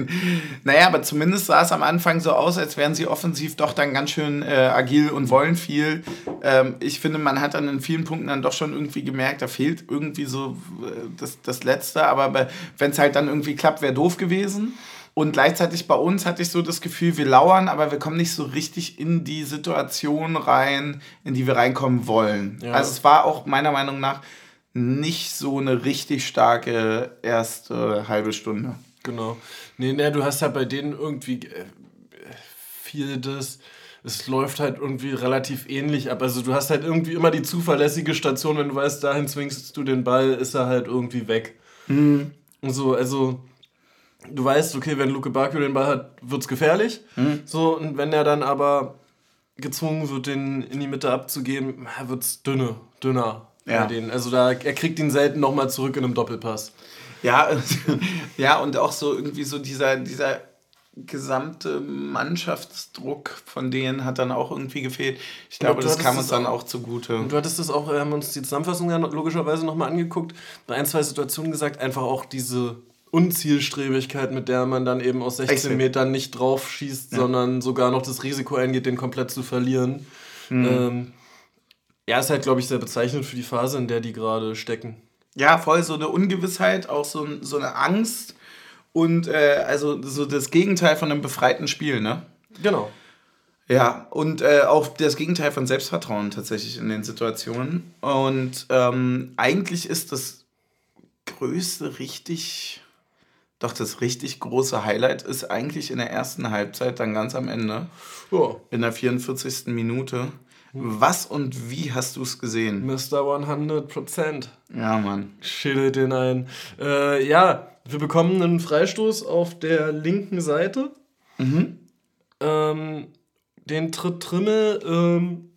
naja, aber zumindest sah es am Anfang so aus, als wären sie offensiv doch dann ganz schön äh, agil und wollen viel. Ähm, ich finde, man hat dann in vielen Punkten dann doch schon irgendwie gemerkt, da fehlt irgendwie so äh, das, das Letzte. Aber wenn es halt dann irgendwie klappt, wäre doof gewesen. Und gleichzeitig bei uns hatte ich so das Gefühl, wir lauern, aber wir kommen nicht so richtig in die Situation rein, in die wir reinkommen wollen. Ja. Also es war auch meiner Meinung nach nicht so eine richtig starke erste halbe Stunde. Genau. Nee, nee, du hast ja bei denen irgendwie äh, viel das. Es läuft halt irgendwie relativ ähnlich ab. Also du hast halt irgendwie immer die zuverlässige Station, wenn du weißt, dahin zwingst du den Ball, ist er halt irgendwie weg. Mhm. Und so, also du weißt, okay, wenn Luke Bakio den Ball hat, wird es gefährlich. Mhm. So, und wenn er dann aber gezwungen wird, den in die Mitte abzugeben, wird es dünne, dünner. Ja. Also da, er kriegt ihn selten nochmal zurück in einem Doppelpass. Ja, ja, und auch so irgendwie so dieser, dieser gesamte Mannschaftsdruck von denen hat dann auch irgendwie gefehlt. Ich glaube, das kam uns dann auch, auch zugute. Und du hattest das auch, wir haben uns die Zusammenfassung ja logischerweise nochmal angeguckt, bei ein, zwei Situationen gesagt, einfach auch diese Unzielstrebigkeit, mit der man dann eben aus 16 Exit. Metern nicht drauf schießt, ja. sondern sogar noch das Risiko eingeht, den komplett zu verlieren. Mhm. Ähm, ja, ist halt, glaube ich, sehr bezeichnend für die Phase, in der die gerade stecken. Ja, voll so eine Ungewissheit, auch so, so eine Angst und äh, also so das Gegenteil von einem befreiten Spiel, ne? Genau. Ja, und äh, auch das Gegenteil von Selbstvertrauen tatsächlich in den Situationen. Und ähm, eigentlich ist das größte richtig, doch das richtig große Highlight ist eigentlich in der ersten Halbzeit, dann ganz am Ende. Oh. In der 44. Minute. Was und wie hast du es gesehen? Mr. 100%. Ja, Mann. Schädel den ein. Äh, ja, wir bekommen einen Freistoß auf der linken Seite. Mhm. Ähm, den tritt Trimmel. Ähm,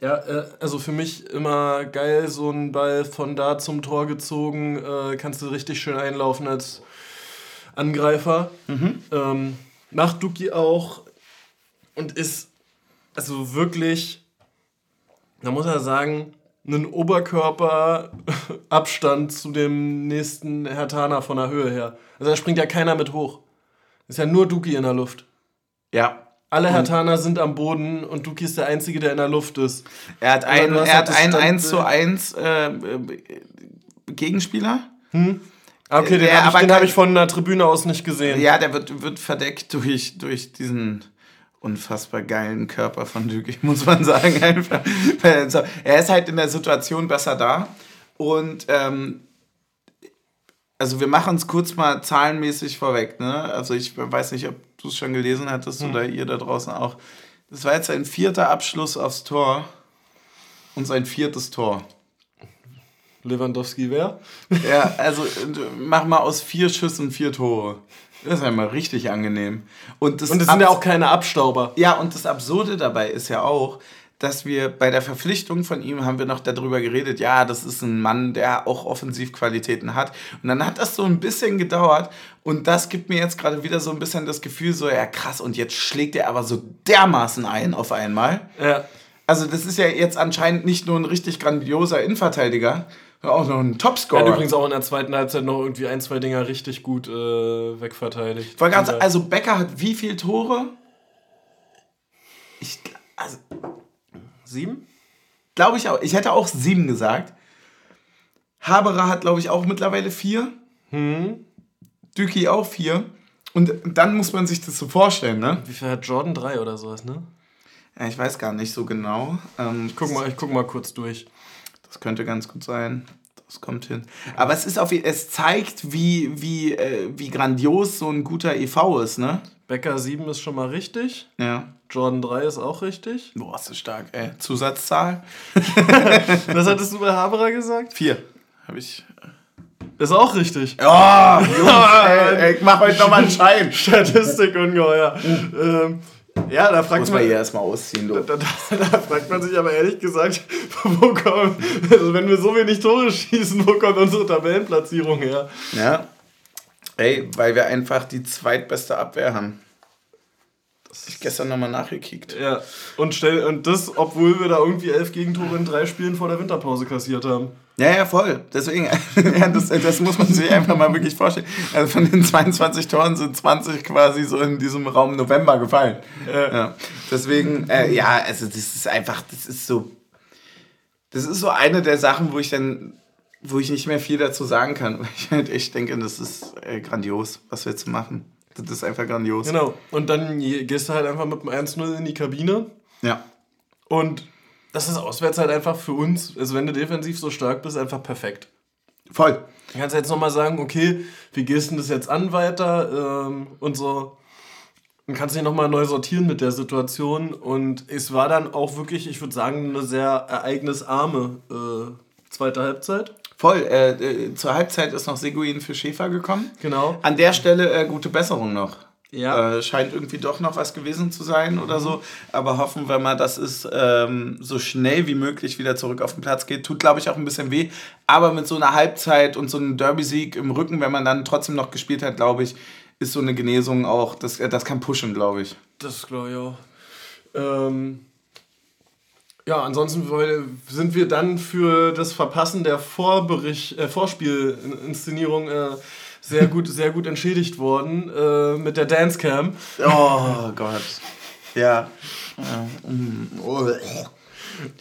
ja, äh, also für mich immer geil, so ein Ball von da zum Tor gezogen. Äh, kannst du richtig schön einlaufen als Angreifer. Mhm. Ähm, macht Duki auch und ist also wirklich, da muss er sagen, einen Oberkörperabstand zu dem nächsten Hertaner von der Höhe her. Also da springt ja keiner mit hoch. Ist ja nur Duki in der Luft. Ja. Alle Hertaner sind am Boden und Duki ist der Einzige, der in der Luft ist. Er hat ein, er hat ein 1 zu 1 äh, Gegenspieler. Hm? Okay, den habe ich, hab ich von der Tribüne aus nicht gesehen. Ja, der wird, wird verdeckt durch, durch diesen unfassbar geilen Körper von Duke, muss man sagen. Einfach. Er ist halt in der Situation besser da. Und ähm, also wir machen es kurz mal zahlenmäßig vorweg. Ne? Also ich weiß nicht, ob du es schon gelesen hattest hm. oder ihr da draußen auch. Das war jetzt sein vierter Abschluss aufs Tor und sein viertes Tor. Lewandowski wer? Ja, also mach mal aus vier Schüssen vier Tore. Das ist ja mal richtig angenehm. Und das, und das sind ja auch keine Abstauber. Ja, und das Absurde dabei ist ja auch, dass wir bei der Verpflichtung von ihm haben wir noch darüber geredet, ja, das ist ein Mann, der auch Offensivqualitäten hat. Und dann hat das so ein bisschen gedauert und das gibt mir jetzt gerade wieder so ein bisschen das Gefühl, so, ja krass, und jetzt schlägt er aber so dermaßen ein auf einmal. Ja. Also das ist ja jetzt anscheinend nicht nur ein richtig grandioser Innenverteidiger, auch noch ein Topscorer. Er hat übrigens auch in der zweiten Halbzeit noch irgendwie ein, zwei Dinger richtig gut äh, wegverteidigt. War ganz, also Becker hat wie viele Tore? Ich, also, sieben? Glaube ich auch. Ich hätte auch sieben gesagt. Haberer hat, glaube ich, auch mittlerweile vier. Hm. Düki auch vier. Und dann muss man sich das so vorstellen, ne? Wie viel hat Jordan? Drei oder sowas, ne? Ja, ich weiß gar nicht so genau. Ähm, ich, guck mal, ich guck mal kurz durch. Das könnte ganz gut sein. Das kommt hin. Aber es ist auf es zeigt, wie, wie, äh, wie grandios so ein guter EV ist, ne? Becker 7 ist schon mal richtig. Ja. Jordan 3 ist auch richtig. Boah, ist das stark, ey. Zusatzzahl. Was hattest du bei Haberer gesagt? Vier. Habe ich. Äh, ist auch richtig. Oh, Jungs, ey, ey, ich mach heute nochmal einen Schein. Statistik ungeheuer. ähm, ja, da fragt Muss man, man erstmal ausziehen, da, da, da, fragt man sich aber ehrlich gesagt, wo kommen, also wenn wir so wenig Tore schießen, wo kommt unsere Tabellenplatzierung her? Ja. Ey, weil wir einfach die zweitbeste Abwehr haben. Das ich gestern nochmal nachgekickt. Ja, und, stell, und das, obwohl wir da irgendwie elf Gegentore in drei Spielen vor der Winterpause kassiert haben. Ja, ja, voll. Deswegen, ja, das, das muss man sich einfach mal wirklich vorstellen. Also von den 22 Toren sind 20 quasi so in diesem Raum November gefallen. Ja. ja. Deswegen, äh, ja, also das ist einfach, das ist so, das ist so eine der Sachen, wo ich dann, wo ich nicht mehr viel dazu sagen kann. Weil ich halt echt denke, das ist äh, grandios, was wir jetzt machen. Das ist einfach grandios. Genau. Und dann gehst du halt einfach mit dem 1-0 in die Kabine. Ja. Und das ist auswärts halt einfach für uns, also wenn du defensiv so stark bist, einfach perfekt. Voll. Du kannst jetzt nochmal sagen, okay, wie gehst du das jetzt an weiter ähm, und so. Dann kannst du dich nochmal neu sortieren mit der Situation. Und es war dann auch wirklich, ich würde sagen, eine sehr ereignisarme äh, zweite Halbzeit. Voll. Äh, äh, zur Halbzeit ist noch Seguin für Schäfer gekommen. Genau. An der Stelle äh, gute Besserung noch. Ja. Äh, scheint irgendwie doch noch was gewesen zu sein oder so. Aber hoffen wir mal, dass es ähm, so schnell wie möglich wieder zurück auf den Platz geht. Tut, glaube ich, auch ein bisschen weh. Aber mit so einer Halbzeit und so einem Derby-Sieg im Rücken, wenn man dann trotzdem noch gespielt hat, glaube ich, ist so eine Genesung auch, das, das kann pushen, glaube ich. Das glaube ich auch. Ähm, ja, ansonsten sind wir dann für das Verpassen der Vorbericht, äh, Vorspielinszenierung äh, sehr gut, sehr gut entschädigt worden äh, mit der Dancecam. Oh Gott. Ja. Oh.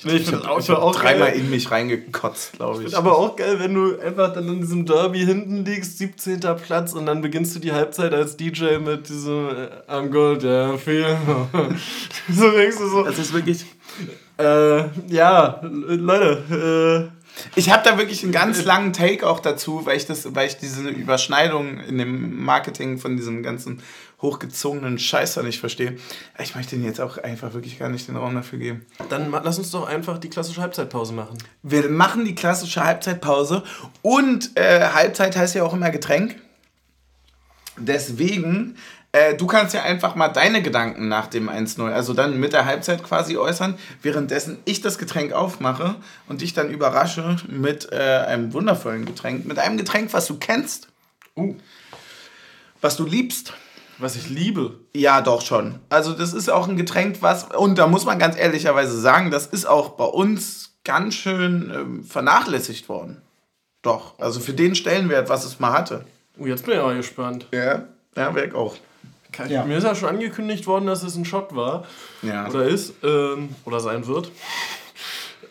Nee, ich finde auch, find auch dreimal geil. in mich reingekotzt, glaube ich. ich aber auch geil, wenn du einfach dann in diesem Derby hinten liegst, 17. Platz und dann beginnst du die Halbzeit als DJ mit diesem äh, I'm good, yeah, feel. so denkst du so. Das ist wirklich. Äh, ja, Leute, äh, ich habe da wirklich einen ganz langen Take auch dazu, weil ich, das, weil ich diese Überschneidung in dem Marketing von diesem ganzen hochgezogenen Scheißer nicht verstehe. Ich möchte Ihnen jetzt auch einfach wirklich gar nicht den Raum dafür geben. Dann lass uns doch einfach die klassische Halbzeitpause machen. Wir machen die klassische Halbzeitpause und äh, Halbzeit heißt ja auch immer Getränk. Deswegen äh, du kannst ja einfach mal deine Gedanken nach dem 1-0, also dann mit der Halbzeit quasi äußern, währenddessen ich das Getränk aufmache und dich dann überrasche mit äh, einem wundervollen Getränk, mit einem Getränk, was du kennst, uh. was du liebst. Was ich liebe? Ja, doch schon. Also das ist auch ein Getränk, was, und da muss man ganz ehrlicherweise sagen, das ist auch bei uns ganz schön ähm, vernachlässigt worden. Doch, also für den Stellenwert, was es mal hatte. Oh, jetzt bin ich auch gespannt. Ja, ja, wäre auch. Ja. Mir ist ja schon angekündigt worden, dass es ein Shot war. Ja. Oder ist. Ähm, oder sein wird.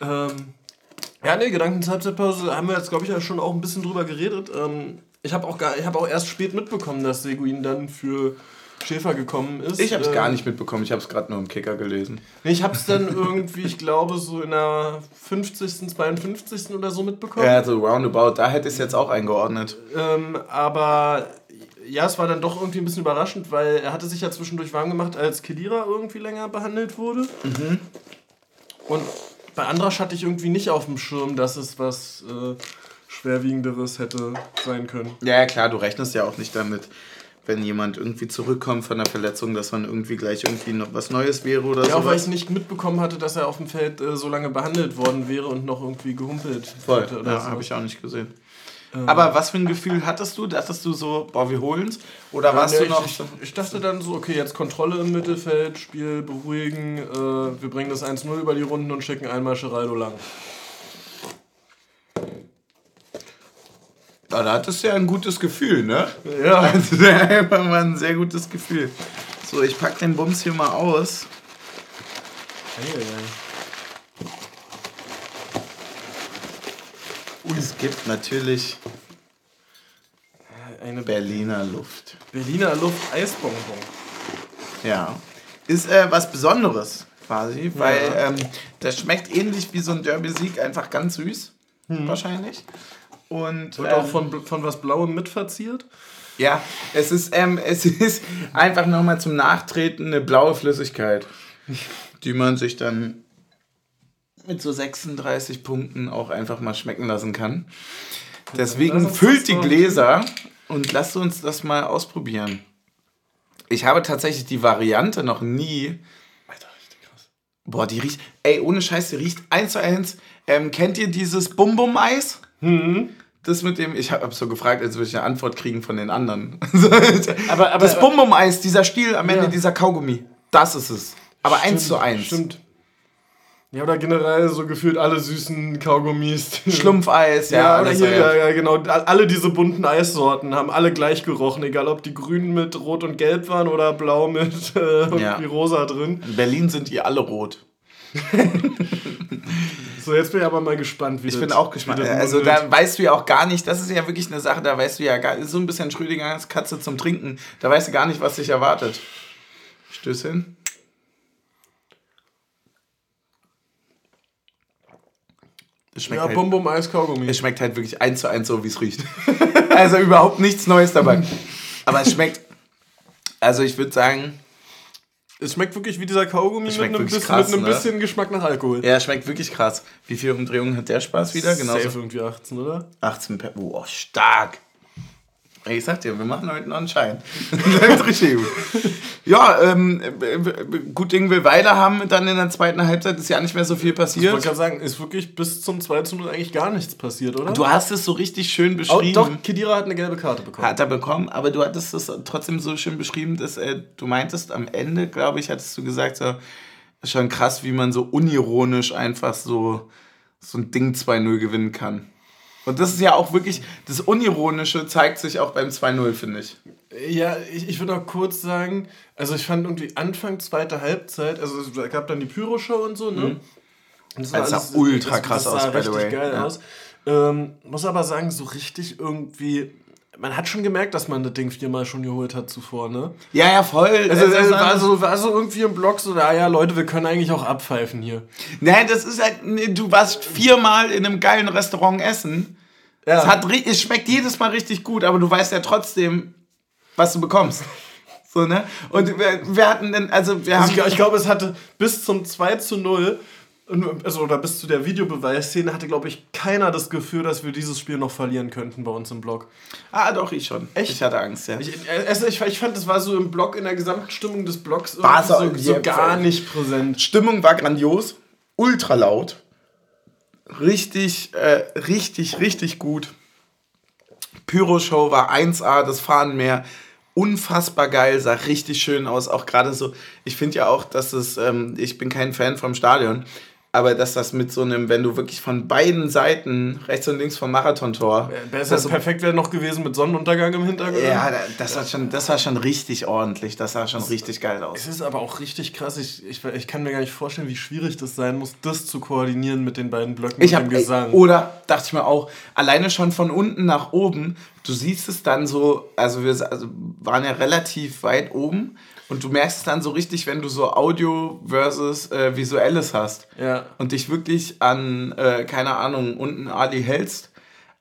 Ähm, ja, ne, Gedanken zur Halbzeitpause haben wir jetzt, glaube ich, ja schon auch ein bisschen drüber geredet. Ähm, ich habe auch, hab auch erst spät mitbekommen, dass Seguin dann für Schäfer gekommen ist. Ich habe es ähm, gar nicht mitbekommen, ich habe es gerade nur im Kicker gelesen. Ich habe es dann irgendwie, ich glaube, so in der 50., 52. oder so mitbekommen. Ja, so roundabout, da hätte ich es jetzt auch eingeordnet. Ähm, aber ja, es war dann doch irgendwie ein bisschen überraschend, weil er hatte sich ja zwischendurch warm gemacht, als Kedira irgendwie länger behandelt wurde. Mhm. Und bei Andrasch hatte ich irgendwie nicht auf dem Schirm, dass es was äh, Schwerwiegenderes hätte sein können. Ja, klar, du rechnest ja auch nicht damit, wenn jemand irgendwie zurückkommt von der Verletzung, dass man irgendwie gleich irgendwie noch was Neues wäre oder so. Ja, auch weil ich nicht mitbekommen hatte, dass er auf dem Feld äh, so lange behandelt worden wäre und noch irgendwie gehumpelt Voll, ja, so. habe ich auch nicht gesehen. Ähm. Aber was für ein Gefühl hattest du? Dachtest du so, boah, wir holen's? Oder ja, warst nee, du noch. Ich, ich, dachte dann so, okay, jetzt Kontrolle im Mittelfeld, Spiel beruhigen, äh, wir bringen das 1-0 über die Runden und schicken einmal Geraldo lang. Ja, da hattest du ja ein gutes Gefühl, ne? Ja. Also, einfach mal ein sehr gutes Gefühl. So, ich pack den Bums hier mal aus. Hey, hey. Es gibt natürlich eine Berliner Luft. Berliner Luft Eisbonbon. Ja. Ist äh, was Besonderes quasi, weil ja. ähm, das schmeckt ähnlich wie so ein Derby-Sieg, einfach ganz süß. Hm. Wahrscheinlich. Und, Wird ähm, auch von, von was Blauem mitverziert? Ja, es ist, ähm, es ist einfach nochmal zum Nachtreten eine blaue Flüssigkeit, die man sich dann mit so 36 Punkten auch einfach mal schmecken lassen kann. Deswegen füllt die Gläser und lasst uns das mal ausprobieren. Ich habe tatsächlich die Variante noch nie. Alter, richtig krass. Boah, die riecht. Ey, ohne Scheiß, die riecht eins zu eins. Ähm, kennt ihr dieses Bum-Bum-Eis? Mhm. das mit dem, ich habe so gefragt, als würde ich eine Antwort kriegen von den anderen. Aber, aber, das Bum-Bum-Eis, dieser Stiel am Ende, ja. dieser Kaugummi, das ist es. Aber stimmt, eins zu eins. Stimmt. Ja, oder generell so gefühlt alle süßen Kaugummis. Schlumpfeis, ja. Ja, oder hier, ja, ja, genau. Alle diese bunten Eissorten haben alle gleich gerochen, egal ob die grün mit rot und gelb waren oder blau mit äh, ja. rosa drin. In Berlin sind die alle rot. so, jetzt bin ich aber mal gespannt, wie Ich das, bin auch gespannt. Also, da weißt du ja auch gar nicht, das ist ja wirklich eine Sache, da weißt du ja gar so ein bisschen Schrödingers Katze zum Trinken. Da weißt du gar nicht, was dich erwartet. Stößchen. Es schmeckt ja, halt, Bum Eis Kaugummi. Es schmeckt halt wirklich eins zu eins so, wie es riecht. also überhaupt nichts Neues dabei. Aber es schmeckt, also ich würde sagen... Es schmeckt wirklich wie dieser Kaugummi mit einem, bisschen, krass, mit einem ne? bisschen Geschmack nach Alkohol. Ja, schmeckt wirklich krass. Wie viele Umdrehungen hat der Spaß wieder? Genau. Safe irgendwie 18, oder? 18, boah, stark. Ich sag dir, wir machen heute noch einen Schein. Läuft richtig gut. Ja, ähm, gut Ding will weiter haben, dann in der zweiten Halbzeit ist ja nicht mehr so viel passiert. Ich wollte gerade sagen, ist wirklich bis zum 2 zu 0 eigentlich gar nichts passiert, oder? Du hast es so richtig schön beschrieben. Oh, doch, Kedira hat eine gelbe Karte bekommen. Hat er bekommen, aber du hattest es trotzdem so schön beschrieben, dass äh, du meintest, am Ende, glaube ich, hattest du gesagt, so, schon krass, wie man so unironisch einfach so, so ein Ding 2-0 gewinnen kann. Und das ist ja auch wirklich, das Unironische zeigt sich auch beim 2-0, finde ich. Ja, ich, ich würde auch kurz sagen, also ich fand irgendwie Anfang zweite Halbzeit, also es gab dann die Pyro-Show und so, ne? Mhm. Das sah, das sah alles, ultra krass das sah aus, richtig geil ja. aus. Ähm, muss aber sagen, so richtig irgendwie man hat schon gemerkt, dass man das Ding viermal schon geholt hat zuvor, ne? Ja, ja, voll. Also, also, war, so, war so irgendwie im Blog so, ja, ja, Leute, wir können eigentlich auch abpfeifen hier. Nein, das ist halt, du warst viermal in einem geilen Restaurant essen. Ja. Es, hat, es schmeckt jedes Mal richtig gut, aber du weißt ja trotzdem, was du bekommst. So, ne? Und wir, wir hatten dann, also wir also haben. Ich, ich glaube, es hatte bis zum 2 zu 0 also, oder bis zu der Videobeweisszene hatte, glaube ich, keiner das Gefühl, dass wir dieses Spiel noch verlieren könnten bei uns im Blog. Ah, doch, ich schon. Echt? Ich hatte Angst, ja. Ich, also ich, ich fand, das war so im Blog, in der gesamten Stimmung des Blogs war so, so gar nicht präsent. Stimmung war grandios, ultra laut, richtig, äh, richtig, richtig gut. Pyro-Show war 1A, das Fahren mehr unfassbar geil, sah richtig schön aus. Auch gerade so, ich finde ja auch, dass es, ähm, ich bin kein Fan vom Stadion, aber dass das mit so einem, wenn du wirklich von beiden Seiten, rechts und links vom Marathontor. Besser so, perfekt wäre noch gewesen mit Sonnenuntergang im Hintergrund. Ja, das war schon, das war schon richtig ordentlich. Das sah schon das, richtig geil aus. Es ist aber auch richtig krass. Ich, ich, ich kann mir gar nicht vorstellen, wie schwierig das sein muss, das zu koordinieren mit den beiden Blöcken ich hab, dem Gesang. Oder dachte ich mir auch, alleine schon von unten nach oben, du siehst es dann so, also wir also waren ja relativ weit oben und du merkst es dann so richtig, wenn du so Audio versus äh, Visuelles hast. Ja. Und dich wirklich an, äh, keine Ahnung, unten Ali hältst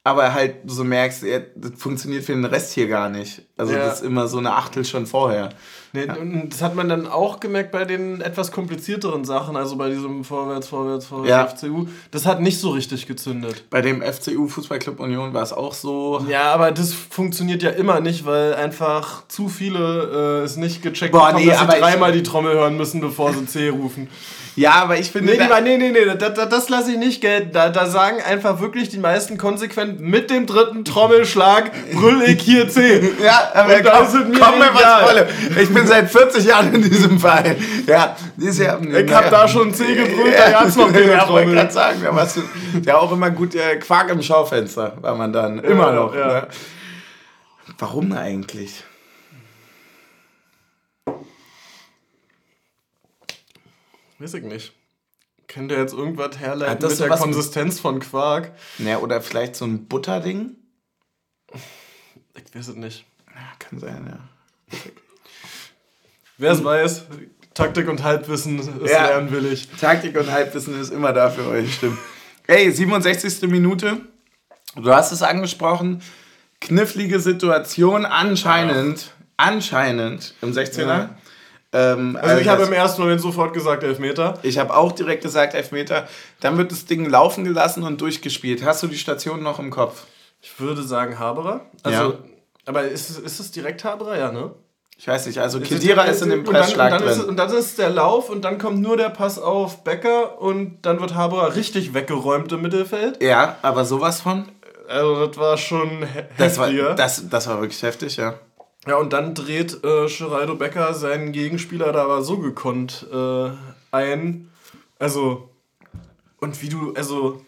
aber halt so merkst, ja, das funktioniert für den Rest hier gar nicht. Also ja. das ist immer so eine Achtel schon vorher. Nee, ja. Und das hat man dann auch gemerkt bei den etwas komplizierteren Sachen, also bei diesem Vorwärts, Vorwärts, Vorwärts ja. FCU. Das hat nicht so richtig gezündet. Bei dem FCU Fußballclub Union war es auch so. Ja, aber das funktioniert ja immer nicht, weil einfach zu viele äh, es nicht gecheckt Boah, haben, nee, dass sie dreimal die Trommel hören müssen, bevor sie C rufen. Ja, aber ich finde. Nee, da, nee, nee, nee, das, das, lasse ich nicht gelten. Da, da sagen einfach wirklich die meisten konsequent mit dem dritten Trommelschlag brüll ich hier C. ja, aber Und komm, komm mir was wolle. Ich bin seit 40 Jahren in diesem Verein. Ja, dieses Jahr. Ich hab da schon C gebrüllt, da noch keine ja, Trommel. Ich sagen, ja, was, ja, auch immer gut äh, Quark im Schaufenster war man dann. Immer noch. Ja. Ne? Warum eigentlich? Weiß ich nicht. Könnt ihr jetzt irgendwas herleiten mit der Konsistenz von Quark? Naja, oder vielleicht so ein Butterding? Ich weiß es nicht. Ja, kann sein, ja. Wer es weiß, Taktik und Halbwissen ist ja, lernwillig. Taktik und Halbwissen ist immer da für euch, stimmt. Ey, 67. Minute. Du hast es angesprochen. Knifflige Situation anscheinend, anscheinend im 16er. Ja. Ähm, also, also, ich habe im ersten Moment sofort gesagt Elfmeter. Ich habe auch direkt gesagt Elfmeter. Dann wird das Ding laufen gelassen und durchgespielt. Hast du die Station noch im Kopf? Ich würde sagen Haberer. Also, ja. Aber ist es, ist es direkt Haberer? Ja, ne? Ich weiß nicht, also Kedira ist in dem Pressschlag und dann, drin. Ist, und dann ist der Lauf und dann kommt nur der Pass auf Becker und dann wird Haberer richtig weggeräumt im Mittelfeld. Ja, aber sowas von? Also das war schon he Das war, das, das war wirklich heftig, ja. Ja, und dann dreht äh, Geraldo Becker seinen Gegenspieler da aber so gekonnt äh, ein. Also, und wie du, also,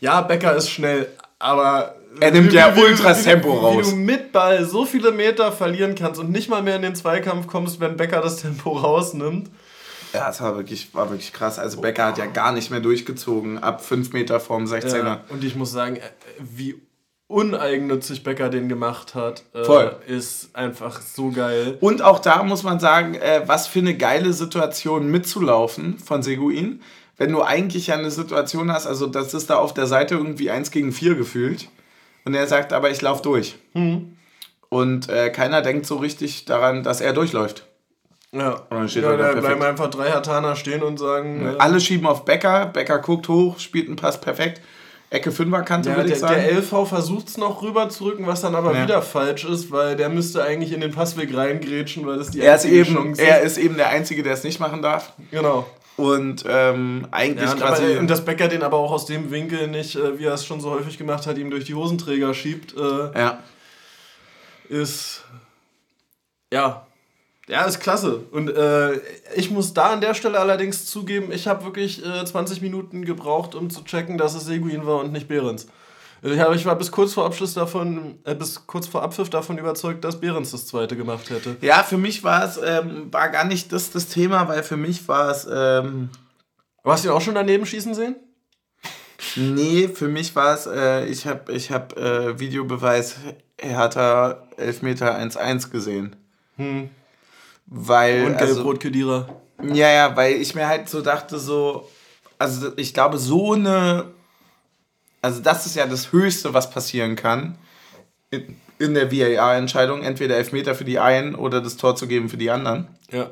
ja, Becker ist schnell, aber. Er nimmt wie- ja wie- ultras wie- Tempo raus. Wie du mit Ball so viele Meter verlieren kannst und nicht mal mehr in den Zweikampf kommst, wenn Becker das Tempo rausnimmt. Ja, es war wirklich, war wirklich krass. Also Becker hat ja gar nicht mehr durchgezogen, ab 5 Meter vorm 16er. Ja, und ich muss sagen, äh, wie uneigennützig Becker den gemacht hat, äh, ist einfach so geil. Und auch da muss man sagen, äh, was für eine geile Situation mitzulaufen von Seguin. Wenn du eigentlich ja eine Situation hast, also das ist da auf der Seite irgendwie 1 gegen 4 gefühlt. Und er sagt, aber ich laufe durch. Und äh, keiner denkt so richtig daran, dass er durchläuft. Ja, Und dann steht ja er da bleiben einfach drei Hatana stehen und sagen, äh, Alle schieben auf Becker, Becker guckt hoch, spielt einen Pass perfekt. Ecke Fünferkante, Ja, würde der, ich sagen. der LV versucht es noch rüber zu rücken, was dann aber Ja. wieder falsch ist, weil der müsste eigentlich in den Passweg reingrätschen, weil das die er, ist einzige eben, Chance er ist eben der Einzige, der es nicht machen darf. Genau. Und ähm, eigentlich Ja, und, quasi. aber, und dass Becker den aber auch aus dem Winkel nicht, äh, wie er es schon so häufig gemacht hat, ihm durch die Hosenträger schiebt, äh, ja. ist. Ja. Ja, ist klasse. Und äh, ich muss da an der Stelle allerdings zugeben, ich habe wirklich äh, 20 Minuten gebraucht, um zu checken, dass es Seguin war und nicht Behrens. Ich, war bis kurz vor Abschluss davon, äh, bis kurz vor Abpfiff davon überzeugt, dass Behrens das zweite gemacht hätte. Ja, für mich war es ähm, war gar nicht das, das Thema, weil für mich war es. Ähm, Aber hast du ihn auch schon daneben schießen sehen? nee, für mich war es. Äh, ich habe ich hab, äh, Videobeweis Hertha Elfmeter 1-1 gesehen. Hm. Weil. Und also, Gelb-Rot-Kedira. Ja, ja, weil ich mir halt so dachte, so, also ich glaube, so eine, also das ist ja das Höchste, was passieren kann in, in der VAR-Entscheidung, entweder Elfmeter für die einen oder das Tor zu geben für die anderen. Ja.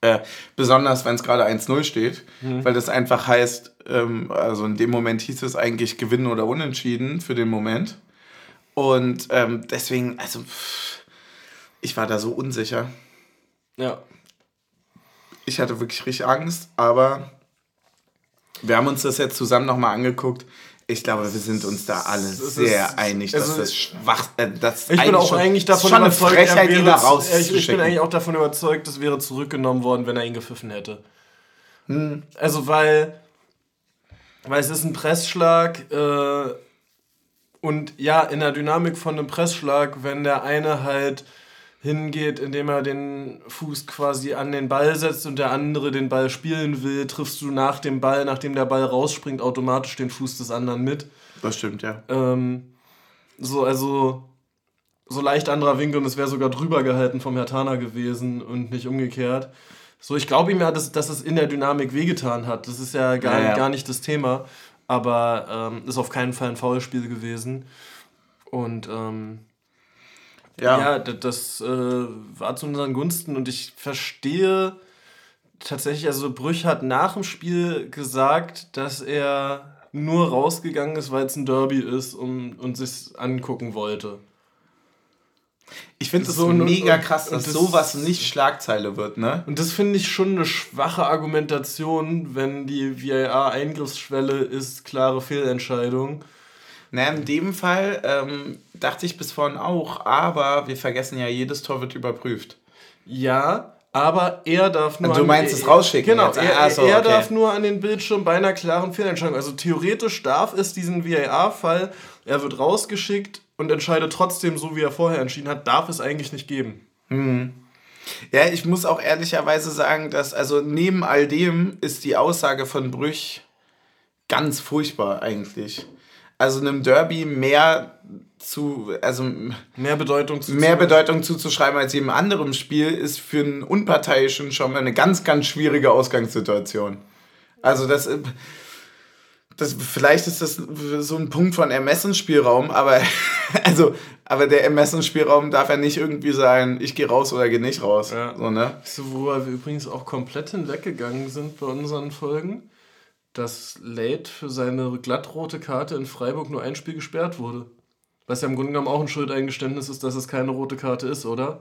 Äh, besonders, wenn es gerade 1-0 steht, weil das einfach heißt, ähm, also in dem Moment hieß es eigentlich gewinnen oder unentschieden für den Moment. Und ähm, deswegen, also pff, ich war da so unsicher. Ja. Ich hatte wirklich richtig Angst, aber wir haben uns das jetzt zusammen nochmal angeguckt. Ich glaube, wir sind uns da alle Es ist- sehr einig, dass das schwach äh, das Ich bin auch eigentlich davon schon eine überzeugt, Frechheit, er ihn wäre, da ich, ich bin rauszuschicken. eigentlich auch davon überzeugt, es wäre zurückgenommen worden, wenn er ihn gepfiffen hätte. Hm. Also weil, weil es ist ein Pressschlag äh, und ja, in der Dynamik von einem Pressschlag, wenn der eine halt hingeht, indem er den Fuß quasi an den Ball setzt und der andere den Ball spielen will, triffst du nach dem Ball, nachdem der Ball rausspringt, automatisch den Fuß des anderen mit. Das stimmt, ja. Ähm, so, also so leicht anderer Winkel und es wäre sogar drüber gehalten vom Hertaner gewesen und nicht umgekehrt. So, ich glaube ihm ja, dass, dass es in der Dynamik wehgetan hat. Das ist ja gar, Ja, ja. gar nicht das Thema. Aber ähm, ist auf keinen Fall ein Foulspiel gewesen. Und ähm, Ja. ja, d- das äh, war zu unseren Gunsten und ich verstehe tatsächlich, also Brüch hat nach dem Spiel gesagt, dass er nur rausgegangen ist, weil es ein Derby ist und, und sich angucken wollte. Ich finde es So, mega und- krass, dass das- sowas nicht Schlagzeile wird, ne? Und das finde ich schon eine schwache Argumentation, wenn die VAR-Eingriffsschwelle ist, klare Fehlentscheidung. Na, in dem Fall ähm, dachte ich bis vorhin auch, aber wir vergessen ja, jedes Tor wird überprüft. Ja, aber er darf nur. Du an- meinst es rausschicken Genau, jetzt? er, Ah, so, er okay. darf nur an den Bildschirm bei einer klaren Fehlentscheidung. Also theoretisch darf es diesen VAR-Fall, er wird rausgeschickt und entscheidet trotzdem so, wie er vorher entschieden hat, darf es eigentlich nicht geben. Ja, ich muss auch ehrlicherweise sagen, dass, also neben all dem ist die Aussage von Brüch ganz furchtbar eigentlich. Also einem Derby mehr zu, also Mehr Bedeutung zu mehr Bedeutung zuzuschreiben als jedem anderen Spiel ist für einen Unparteiischen schon mal eine ganz, ganz schwierige Ausgangssituation. Also das, das vielleicht ist das so ein Punkt von Ermessensspielraum, aber also, aber der Ermessensspielraum darf ja nicht irgendwie sein, ich gehe raus oder gehe nicht raus. Ja. So, ne? So, worüber wir übrigens auch komplett hinweggegangen sind bei unseren Folgen, dass Late für seine glattrote Karte in Freiburg nur ein Spiel gesperrt wurde. Was ja im Grunde genommen auch ein Schuldeingeständnis ist, dass es keine rote Karte ist, oder?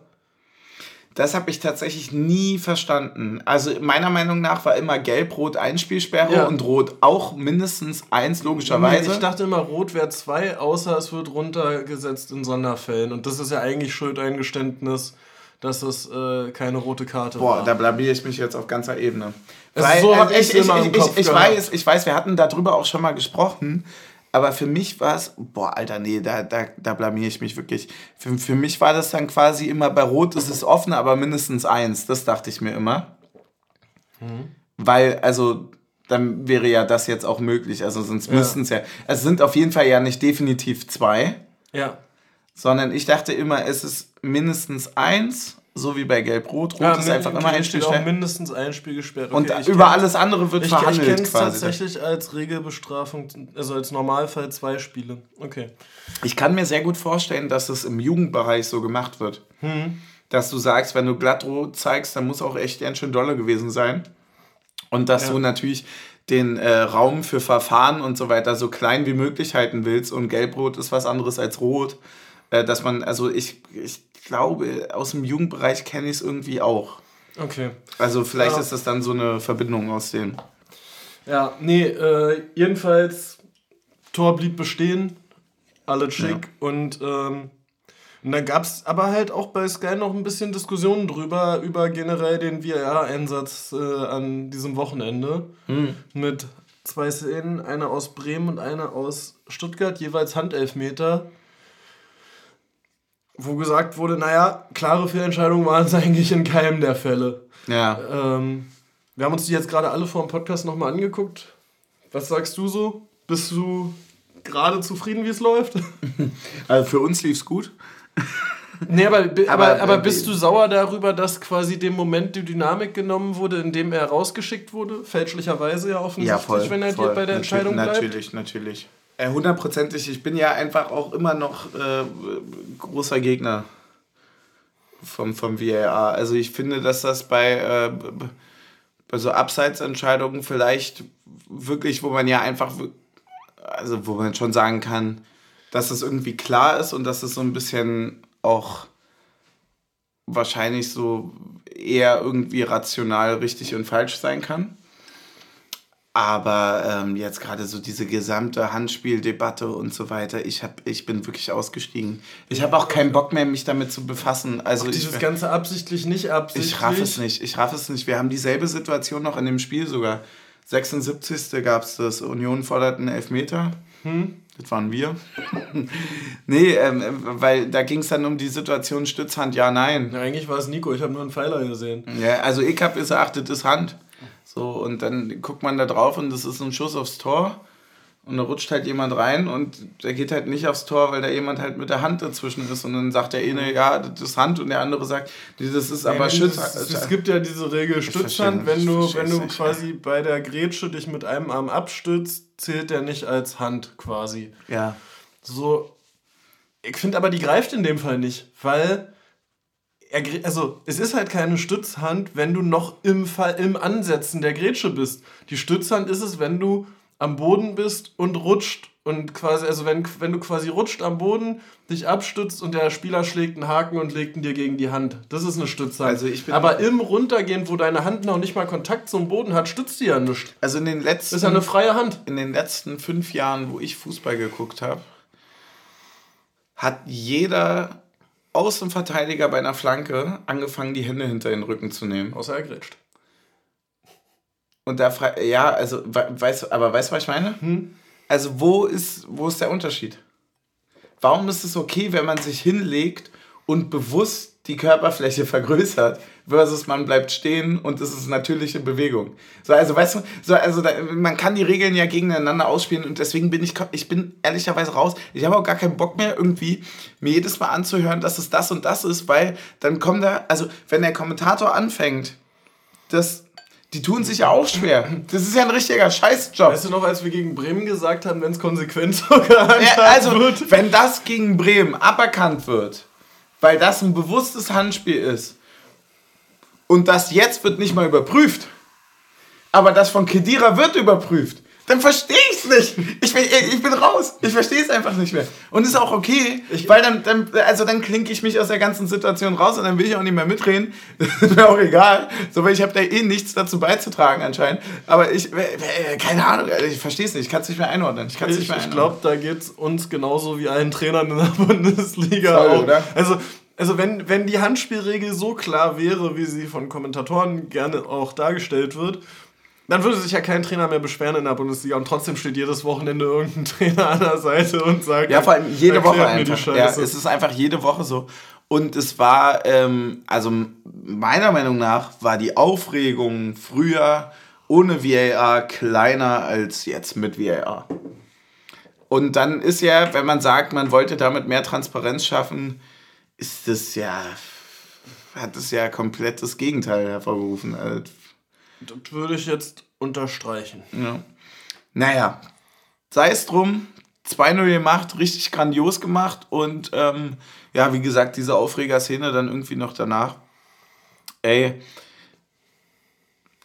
Das habe ich tatsächlich nie verstanden. Also meiner Meinung nach war immer Gelb-Rot Einspielsperre Ja. und Rot auch mindestens eins, logischerweise. Ich dachte immer, Rot wäre zwei, außer es wird runtergesetzt in Sonderfällen. Und das ist ja eigentlich Schuldeingeständnis, dass es äh, keine rote Karte Boah, war. da blamier ich mich jetzt auf ganzer Ebene. Also so hab ich, ich's ich, immer ich, im ich, Kopf ich, weiß, ich weiß, wir hatten darüber auch schon mal gesprochen, aber für mich war es, boah, Alter, nee, da, da, da blamier ich mich wirklich. Für, für mich war das dann quasi immer, bei Rot ist es offen, aber mindestens eins, das dachte ich mir immer. Mhm. Weil, also, dann wäre ja das jetzt auch möglich, also sonst müssten es ja, es sind auf jeden Fall ja nicht definitiv zwei, ja. sondern ich dachte immer, es ist mindestens eins, so wie bei Gelb-Rot. Rot ja ist einfach immer ein Spiel auch mindestens ein Spiel gesperrt. Und Okay, ich über alles andere wird Ich, ich verhandelt kenne es tatsächlich als Regelbestrafung, also als Normalfall zwei Spiele. Okay. Ich kann mir sehr gut vorstellen, dass es im Jugendbereich so gemacht wird. Hm. Dass du sagst, wenn du glattrot zeigst, dann muss auch echt ganz schön dolle gewesen sein. Und dass Ja. du natürlich den äh, Raum für Verfahren und so weiter so klein wie möglich halten willst. Und gelbrot ist was anderes als rot. Äh, dass man, also ich, ich glaube, aus dem Jugendbereich kenne ich es irgendwie auch. Okay. Also vielleicht Ja. ist das dann so eine Verbindung aus dem. Ja, nee, äh, jedenfalls, Tor blieb bestehen, alle schick und, ähm, und dann gab es aber halt auch bei Sky noch ein bisschen Diskussionen drüber, über generell den VAR-Einsatz äh, an diesem Wochenende mit zwei Szenen, eine aus Bremen und eine aus Stuttgart, jeweils Handelfmeter. Wo gesagt wurde, naja, klare Fehlentscheidungen waren es eigentlich in keinem der Fälle. Ja. Ähm, wir haben uns die jetzt gerade alle vor dem Podcast nochmal angeguckt. Was sagst du so? Bist du gerade zufrieden, wie es läuft? Also für uns lief es gut. nee, aber, aber, Aber, aber, äh, bist du sauer darüber, dass quasi dem Moment die Dynamik genommen wurde, in dem er rausgeschickt wurde? Fälschlicherweise ja offensichtlich, Ja, voll. wenn er voll. dir bei der Entscheidung bleibt. Natürlich, natürlich. Äh, Hundertprozentig. Ich bin ja einfach auch immer noch äh, großer Gegner vom, vom VAR. Also ich finde, dass das bei, äh, bei so Abseitsentscheidungen vielleicht wirklich, wo man ja einfach, also wo man schon sagen kann, dass es irgendwie klar ist und dass es so ein bisschen auch wahrscheinlich so eher irgendwie rational richtig und falsch sein kann. Aber ähm, jetzt gerade so diese gesamte Handspieldebatte und so weiter, ich, hab, ich bin wirklich ausgestiegen. Ich habe auch keinen Bock mehr, mich damit zu befassen. Also Dieses ich, Ganze absichtlich, nicht absichtlich. ich raff es nicht. Ich raff es nicht. Wir haben dieselbe Situation noch in dem Spiel sogar. 76. gab es das. Union fordert einen Elfmeter. Das waren wir. nee, ähm, weil da ging es dann um die Situation Stützhand, ja, nein. Ja, eigentlich war es Nico, ich habe nur einen Pfeiler gesehen. Ja, also ich habe gesagt, das ist Hand. So, und dann guckt man da drauf und das ist ein Schuss aufs Tor. Und da rutscht halt jemand rein und der geht halt nicht aufs Tor, weil da jemand halt mit der Hand dazwischen ist. Und dann sagt der eine, ja, das ist Hand. Und der andere sagt, das ist aber Schütz. Es, gibt ja diese Regel Stützhand, wenn du, wenn du es nicht, quasi bei der Grätsche dich mit einem Arm abstützt, zählt der nicht als Hand quasi. Ja. So, ich finde aber, die greift in dem Fall nicht, weil also es ist halt keine Stützhand, wenn du noch im Fall im Ansetzen der Grätsche bist. Die Stützhand ist es, wenn du am Boden bist und rutscht und quasi, also wenn, wenn du quasi rutscht am Boden, dich abstützt und der Spieler schlägt einen Haken und legt ihn dir gegen die Hand. Das ist eine Stützhand. Also ich bin- aber im Runtergehen, wo deine Hand noch nicht mal Kontakt zum Boden hat, stützt die ja nicht. Also in den letzten, Das ist ja eine freie Hand. in den letzten fünf Jahren, wo ich Fußball geguckt habe, hat jeder Außenverteidiger bei einer Flanke angefangen, die Hände hinter den Rücken zu nehmen. Außer er grätscht. Und da frage ja, also, we- weißt, aber weißt du, was ich meine? Also, wo ist, wo ist der Unterschied? Warum ist es okay, wenn man sich hinlegt und bewusst die Körperfläche vergrößert, versus man bleibt stehen und es ist natürliche Bewegung? So, also, weißt du, so, also, da, man kann die Regeln ja gegeneinander ausspielen und deswegen bin ich, ich bin ehrlicherweise raus. Ich habe auch gar keinen Bock mehr, irgendwie mir jedes Mal anzuhören, dass es das und das ist, weil dann kommt da, also, wenn der Kommentator anfängt, das die tun sich ja auch schwer. Das ist ja ein richtiger Scheißjob. Weißt du noch, als wir gegen Bremen gesagt haben, wenn es konsequent sogar Ja, also, wird? wenn das gegen Bremen aberkannt wird, weil das ein bewusstes Handspiel ist. Und das jetzt wird nicht mal überprüft, aber das von Kedira wird überprüft, dann verstehe ich es nicht. Ich bin, ich bin raus. Ich verstehe es einfach nicht mehr. Und ist auch okay, ich, weil dann, dann, also dann klinke ich mich aus der ganzen Situation raus und dann will ich auch nicht mehr mitreden. ist mir auch egal. So, weil ich habe da eh nichts dazu beizutragen anscheinend. Aber ich, keine Ahnung, ich verstehe es nicht. Ich kann es nicht mehr einordnen. Ich, ich, ich glaube, da geht es uns genauso wie allen Trainern in der Bundesliga Voll, auch. Oder? Also also wenn, wenn die Handspielregel so klar wäre, wie sie von Kommentatoren gerne auch dargestellt wird, dann würde sich ja kein Trainer mehr beschweren in der Bundesliga und trotzdem steht jedes Wochenende irgendein Trainer an der Seite und sagt, ja, vor allem jede Woche einfach. Ja, es ist einfach jede Woche so. Und es war, ähm, also meiner Meinung nach, war die Aufregung früher ohne VAR kleiner als jetzt mit VAR. Und dann ist ja, wenn man sagt, man wollte damit mehr Transparenz schaffen, ist das ja, hat es ja komplett das Gegenteil hervorgerufen. Das würde ich jetzt unterstreichen. Ja. Naja, sei es drum, 2-0 gemacht, richtig grandios gemacht und ähm, ja, wie gesagt, diese Aufreger-Szene dann irgendwie noch danach. Ey,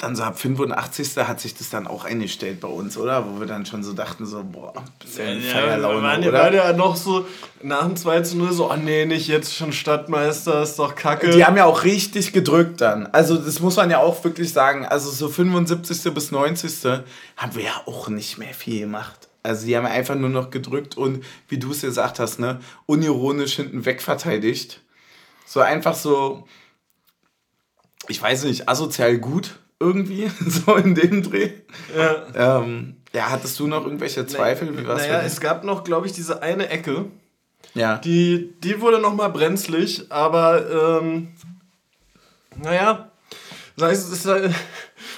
dann so ab 85. hat sich das dann auch eingestellt bei uns, oder? Wo wir dann schon so dachten, so, boah, bisschen ja, Feierlaune, wir waren, oder? waren ja noch so nach dem 2 zu 0 so, oh nee, nicht jetzt schon Stadtmeister, ist doch kacke. Die haben ja auch richtig gedrückt dann. Also das muss man ja auch wirklich sagen. Also so 75. bis 90. haben wir ja auch nicht mehr viel gemacht. Also die haben einfach nur noch gedrückt und, wie du es gesagt hast, ne, unironisch hinten wegverteidigt. So einfach so, ich weiß nicht, asozial gut irgendwie, so in dem Dreh. Ja. Ähm, ja, hattest du noch irgendwelche Zweifel? Wie war's naja, es gab noch, glaube ich, diese eine Ecke. Ja. Die, die wurde noch mal brenzlig, aber ähm, naja, das heißt, ist, äh,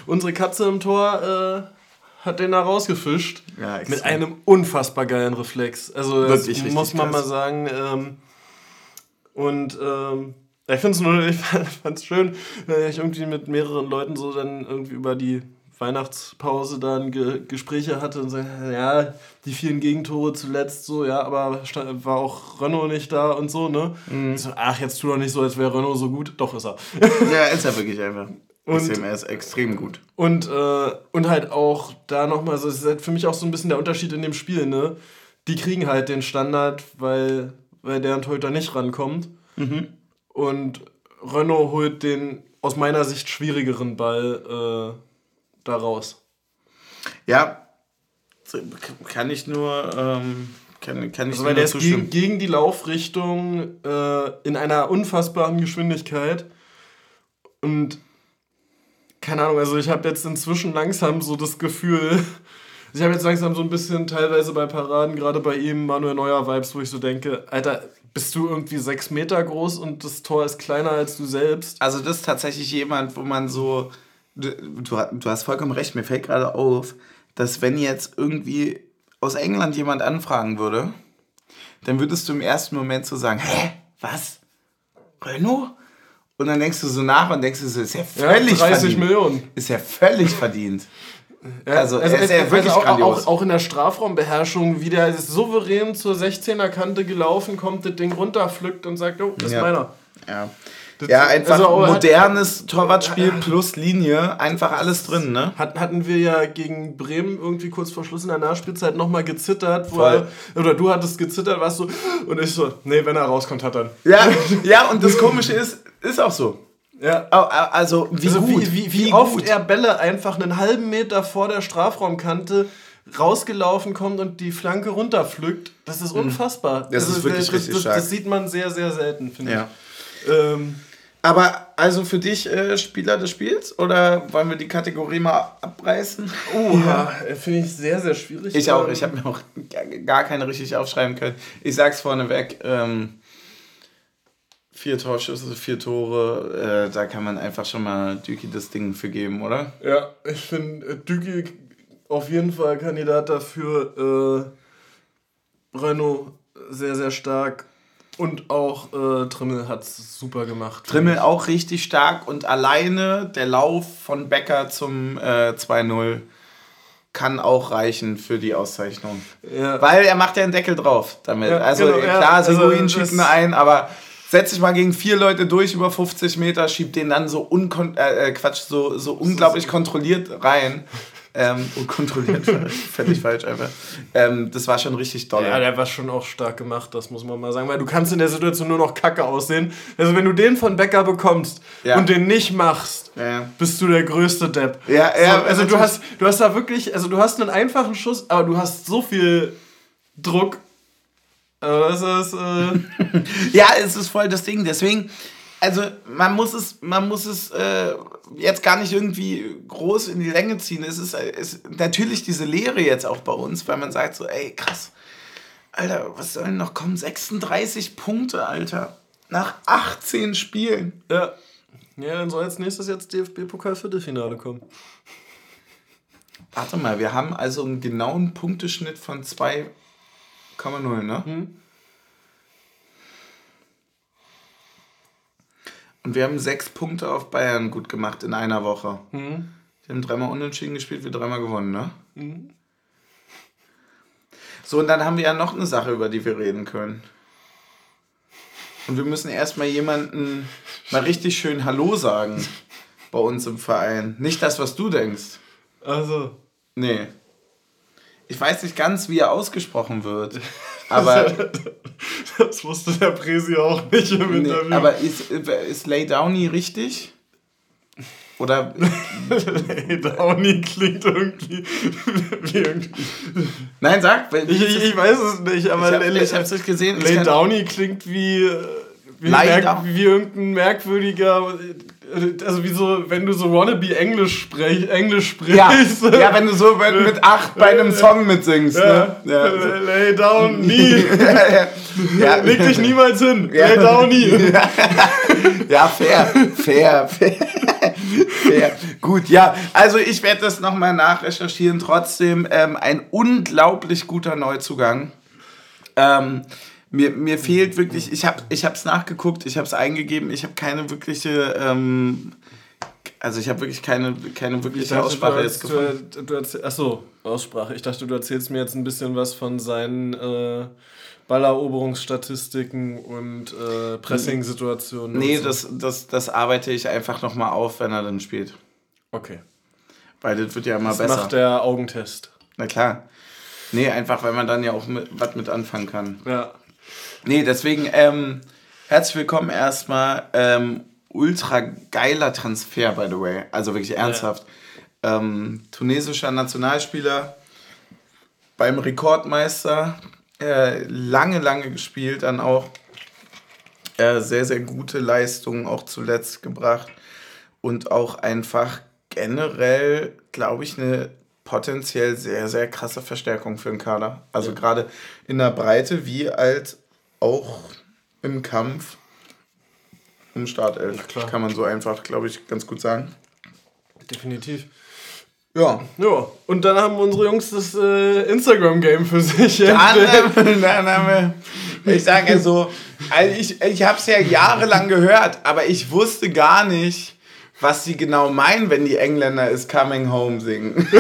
unsere Katze im Tor äh, hat den da rausgefischt. Ja, mit einem unfassbar geilen Reflex. Also das Wirklich, muss man krass. mal sagen. Ähm, und ähm, ich finde es nur, ich fand es schön, wenn ich irgendwie mit mehreren Leuten so dann irgendwie über die Weihnachtspause dann Ge Gespräche hatte und so, ja, die vielen Gegentore zuletzt so, ja, aber war auch Renault nicht da und so, ne? Mhm. So, ach, jetzt tu doch nicht so, als wäre Renault so gut. Doch ist er. Ja, ist er wirklich einfach. Und, er ist extrem gut. Und, äh, und halt auch da nochmal, so, das ist halt für mich auch so ein bisschen der Unterschied in dem Spiel, ne? Die kriegen halt den Standard, weil, weil deren Torhüter nicht rankommt. Mhm. Und Renault holt den aus meiner Sicht schwierigeren Ball äh, da raus. Ja, kann ich nur. Ähm, kann, kann ich also, weil der ist gegen, gegen, die Laufrichtung äh, in einer unfassbaren Geschwindigkeit. Und keine Ahnung, also ich habe jetzt inzwischen langsam so das Gefühl, ich habe jetzt langsam so ein bisschen teilweise bei Paraden, gerade bei ihm, Manuel Neuer Vibes, wo ich so denke, Alter, bist du irgendwie sechs Meter groß und das Tor ist kleiner als du selbst? Also das ist tatsächlich jemand, wo man so, du, du hast vollkommen recht, mir fällt gerade auf, dass wenn jetzt irgendwie aus England jemand anfragen würde, dann würdest du im ersten Moment so sagen, hä, was? Renault? Und dann denkst du so nach und denkst du so, ist ja völlig ja, 30 verdient. Millionen. Ist ja völlig verdient. Also, also, er ist ja also wirklich auch, grandios. Auch, auch in der Strafraumbeherrschung, wie der ist souverän zur 16er Kante gelaufen, kommt das Ding runter, pflückt und sagt, oh, das ist meiner. Ja. Das ja, einfach also, modernes Torwartspiel plus Linie, einfach alles drin, ne? hatten wir ja gegen Bremen irgendwie kurz vor Schluss in der Nachspielzeit nochmal gezittert, wo er, oder du hattest gezittert, warst so, und ich so, nee, wenn er rauskommt, hat er. Ja, ja, und das Komische ist, ist auch so. Ja. Also, wie, also gut, wie, wie, wie, wie oft gut. er Bälle einfach einen halben Meter vor der Strafraumkante rausgelaufen kommt und die Flanke runterpflückt. Das ist mhm. unfassbar. Das, das ist wirklich das, richtig das, stark. Das sieht man sehr, sehr selten, finde ja. ich. Ähm, aber also für dich äh, Spieler des Spiels oder wollen wir die Kategorie mal abreißen? Oh, ja. finde ich sehr, sehr schwierig. Ich auch. Ich habe mir auch gar keine richtig aufschreiben können. Ich sag's vorneweg. Ähm, vier Torschüsse, vier Tore, äh, da kann man einfach schon mal Düki das Ding für geben, oder? Ja, ich finde äh, Düki auf jeden Fall Kandidat dafür. Äh, Renault sehr, sehr stark. Und auch äh, Trimmel hat es super gemacht. Trimmel auch richtig stark und alleine der Lauf von Becker zum äh, 2-0 kann auch reichen für die Auszeichnung. Ja. Weil er macht ja einen Deckel drauf damit. Ja, also genau, klar, ja, Seguin also, schiebt mir ein, aber setzt sich mal gegen vier Leute durch über 50 Meter, schiebt den dann so unkon äh, äh, Quatsch, so, so unglaublich kontrolliert rein. Ähm, unkontrolliert, völlig falsch einfach. Ähm, das war schon richtig doll. Ja, der war schon auch stark gemacht, das muss man mal sagen. Weil du kannst in der Situation nur noch kacke aussehen. Also wenn du den von Becker bekommst ja. und den nicht machst, ja. bist du der größte Depp. Ja, ja. So, also du hast, du hast da wirklich, also du hast einen einfachen Schuss, aber du hast so viel Druck. Also das ist. Äh ja, es ist voll das Ding. Deswegen also man muss es, man muss es äh, jetzt gar nicht irgendwie groß in die Länge ziehen. Es ist, ist natürlich diese Lehre jetzt auch bei uns, weil man sagt so, ey, krass, Alter, was soll denn noch kommen? 36 Punkte, Alter. Nach 18 Spielen. Ja. Ja, dann soll als nächstes jetzt DFB-Pokal Viertelfinale kommen. Warte mal, wir haben also einen genauen Punkteschnitt von 2,0, ne? Hm. Und wir haben sechs Punkte auf Bayern gut gemacht in einer Woche. Mhm. Die haben dreimal unentschieden gespielt, wir dreimal gewonnen, ne? Mhm. So, und dann haben wir ja noch eine Sache, über die wir reden können. Und wir müssen erstmal jemanden mal richtig schön Hallo sagen bei uns im Verein. Nicht das, was du denkst. Also. Nee. Ich weiß nicht ganz, wie er ausgesprochen wird. Aber. das wusste der Presi auch nicht im nee, Interview. Aber ist, ist Lay Downey richtig? Oder. Lay Downey klingt irgendwie. wie irgendwie. Nein, sag. Ich, ich, ich, weiß es nicht, aber. Ich, hab, Lay, ich nicht gesehen. Lay Downey klingt wie. Wie, merk, wie irgendein merkwürdiger also wie so, wenn du so wannabe Englisch, sprech, Englisch sprichst. Ja, ja wenn du so mit acht bei einem Song mitsingst. Ja. Ne? Ja, so. Lay down, nie. ja. Leg dich niemals hin. Lay down, nie. ja, fair, fair, fair. fair. Gut, ja, also ich werde das nochmal nachrecherchieren. Trotzdem ähm, ein unglaublich guter Neuzugang. Ähm, mir, mir fehlt wirklich, ich habe es nachgeguckt, ich habe es eingegeben, ich habe keine wirkliche, ähm, also ich habe wirklich keine, keine wirkliche dachte, Aussprache jetzt gefunden. Du, du erzähl, achso, Aussprache. Ich dachte, du erzählst mir jetzt ein bisschen was von seinen äh, Balleroberungsstatistiken und äh, Pressing-Situationen. Nee, so. das, das, das arbeite ich einfach nochmal auf, wenn er dann spielt. Okay. Weil das wird ja immer das besser. macht der Augentest. Na klar. Nee, einfach, weil man dann ja auch mit, was mit anfangen kann. Ja. Nee, deswegen ähm, herzlich willkommen erstmal. Ähm, ultra geiler Transfer, by the way. Also wirklich ernsthaft. Ja. Ähm, tunesischer Nationalspieler beim Rekordmeister. Äh, lange, lange gespielt, dann auch äh, sehr, sehr gute Leistungen auch zuletzt gebracht. Und auch einfach generell, glaube ich, eine potenziell sehr, sehr krasse Verstärkung für den Kader. Also ja. gerade in der Breite wie als auch im Kampf um Startelf. Ja, Kann man so einfach, glaube ich, ganz gut sagen. Definitiv. Ja. Ja. Und dann haben unsere Jungs das äh, Instagram-Game für sich. Dann, dann haben wir, ich sage so, also ich, ich habe es ja jahrelang gehört, aber ich wusste gar nicht, was sie genau meinen, wenn die Engländer Is Coming Home singen.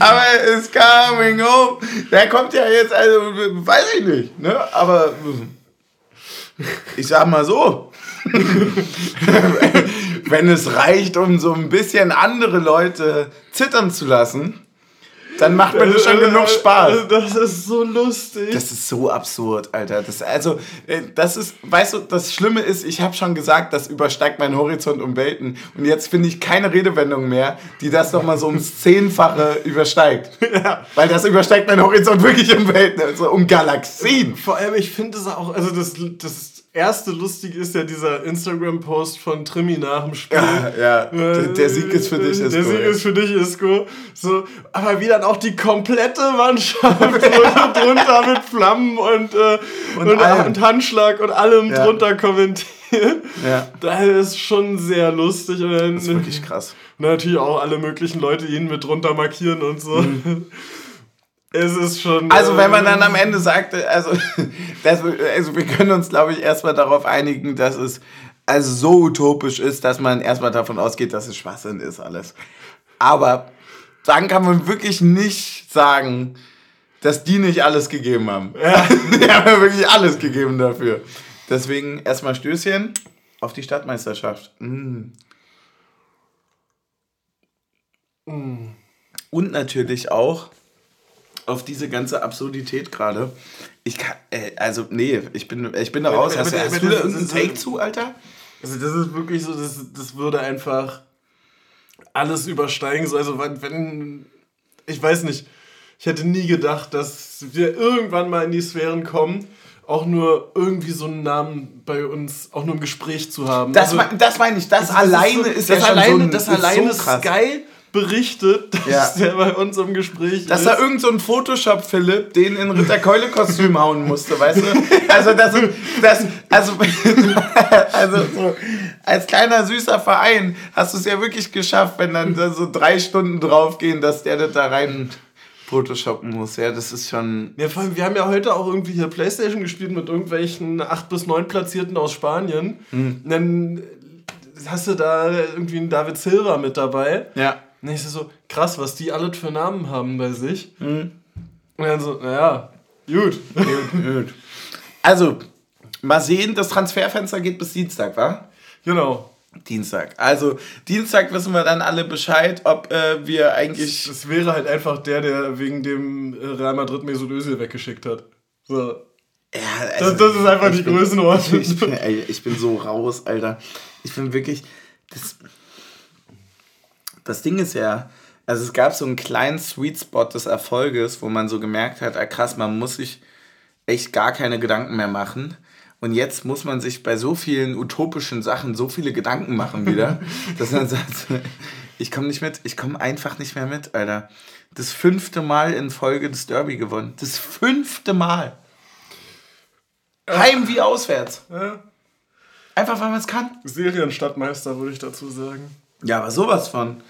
aber it's coming home. Der kommt ja jetzt, also weiß ich nicht, ne? Aber ich sag mal so. wenn es reicht, um so ein bisschen andere Leute zittern zu lassen, dann macht mir das schon genug Spaß. Das ist so lustig. Das ist so absurd, Alter. Das, also, äh, das ist, weißt du, das Schlimme ist, ich habe schon gesagt, das übersteigt meinen Horizont um Welten. Und jetzt finde ich keine Redewendung mehr, die das nochmal so ums Zehnfache übersteigt. Ja. Weil das übersteigt meinen Horizont wirklich um Welten, also um Galaxien. Vor allem, ich finde es auch, also das, das erste Lustige ist ja dieser Instagram-Post von Trimi nach dem Spiel. Ja, ja. Der, der, Sieg ist für dich, Isco. Der Sieg ist für dich, Isco. So, aber wie dann auch die komplette Mannschaft drunter mit Flammen und, äh, und, und, und, Handschlag und allem ja. drunter kommentiert. Ja. Das ist schon sehr lustig. Und dann, das ist wirklich krass. Natürlich auch alle möglichen Leute ihn mit drunter markieren und so. Mhm. Es ist schon. Also, wenn man dann am Ende sagt, also, das, also wir können uns, glaube ich, erstmal darauf einigen, dass es also so utopisch ist, dass man erstmal davon ausgeht, dass es Schwachsinn ist, alles. Aber dann kann man wirklich nicht sagen, dass die nicht alles gegeben haben. Ja. die haben ja wirklich alles gegeben dafür. Deswegen erstmal Stößchen auf die Stadtmeisterschaft. Mm. Mm. Und natürlich auch auf diese ganze Absurdität gerade. Ich kann, äh, also, nee, ich bin, ich bin da raus. Hast, hast, hast du da irgendeinen Take zu, Alter? Also, das ist wirklich so, das, das würde einfach alles übersteigen. So, also, wenn, wenn, ich weiß nicht, ich hätte nie gedacht, dass wir irgendwann mal in die Sphären kommen, auch nur irgendwie so einen Namen bei uns, auch nur im Gespräch zu haben. Das, also, das meine ich, das, das alleine ist, so, ist das ja alleine, schon so ein, Das alleine so Sky berichtet, dass ja. der bei uns im Gespräch dass ist. Dass da irgend so ein Photoshop-Philipp den in Ritterkeule-Kostüm hauen musste, weißt du? Also das, das also, also so, als kleiner süßer Verein hast du es ja wirklich geschafft, wenn dann so drei Stunden draufgehen, dass der das da rein Photoshoppen muss. Ja, das ist schon. Ja, vor allem, wir haben ja heute auch irgendwie hier Playstation gespielt mit irgendwelchen 8 bis 9 Platzierten aus Spanien. Und dann hast du da irgendwie einen David Silva mit dabei. Ja. Und ich so, krass, was die alle für Namen haben bei sich. Mhm. Und dann so, naja, gut. gut, gut. Also, mal sehen, das Transferfenster geht bis Dienstag, wa? Genau. Dienstag. Also Dienstag wissen wir dann alle Bescheid, ob äh, wir eigentlich. Es wäre halt einfach der, der wegen dem äh, Real Madrid Mesut Özil weggeschickt hat. So. Ja, also, das, das, ist einfach die Größenordnung. Ich bin, ich bin so raus, Alter. Ich bin wirklich. Das, das Ding ist ja, also es gab so einen kleinen Sweet Spot des Erfolges, wo man so gemerkt hat, ah krass, man muss sich echt gar keine Gedanken mehr machen. Und jetzt muss man sich bei so vielen utopischen Sachen so viele Gedanken machen wieder, dass man sagt, ich komme nicht mit, ich komme einfach nicht mehr mit, Alter. Das fünfte Mal in Folge des Derby gewonnen. Das fünfte Mal. Heim wie auswärts. Ja. Einfach weil man es kann. Serienstadtmeister, würde ich dazu sagen. Ja, aber sowas von.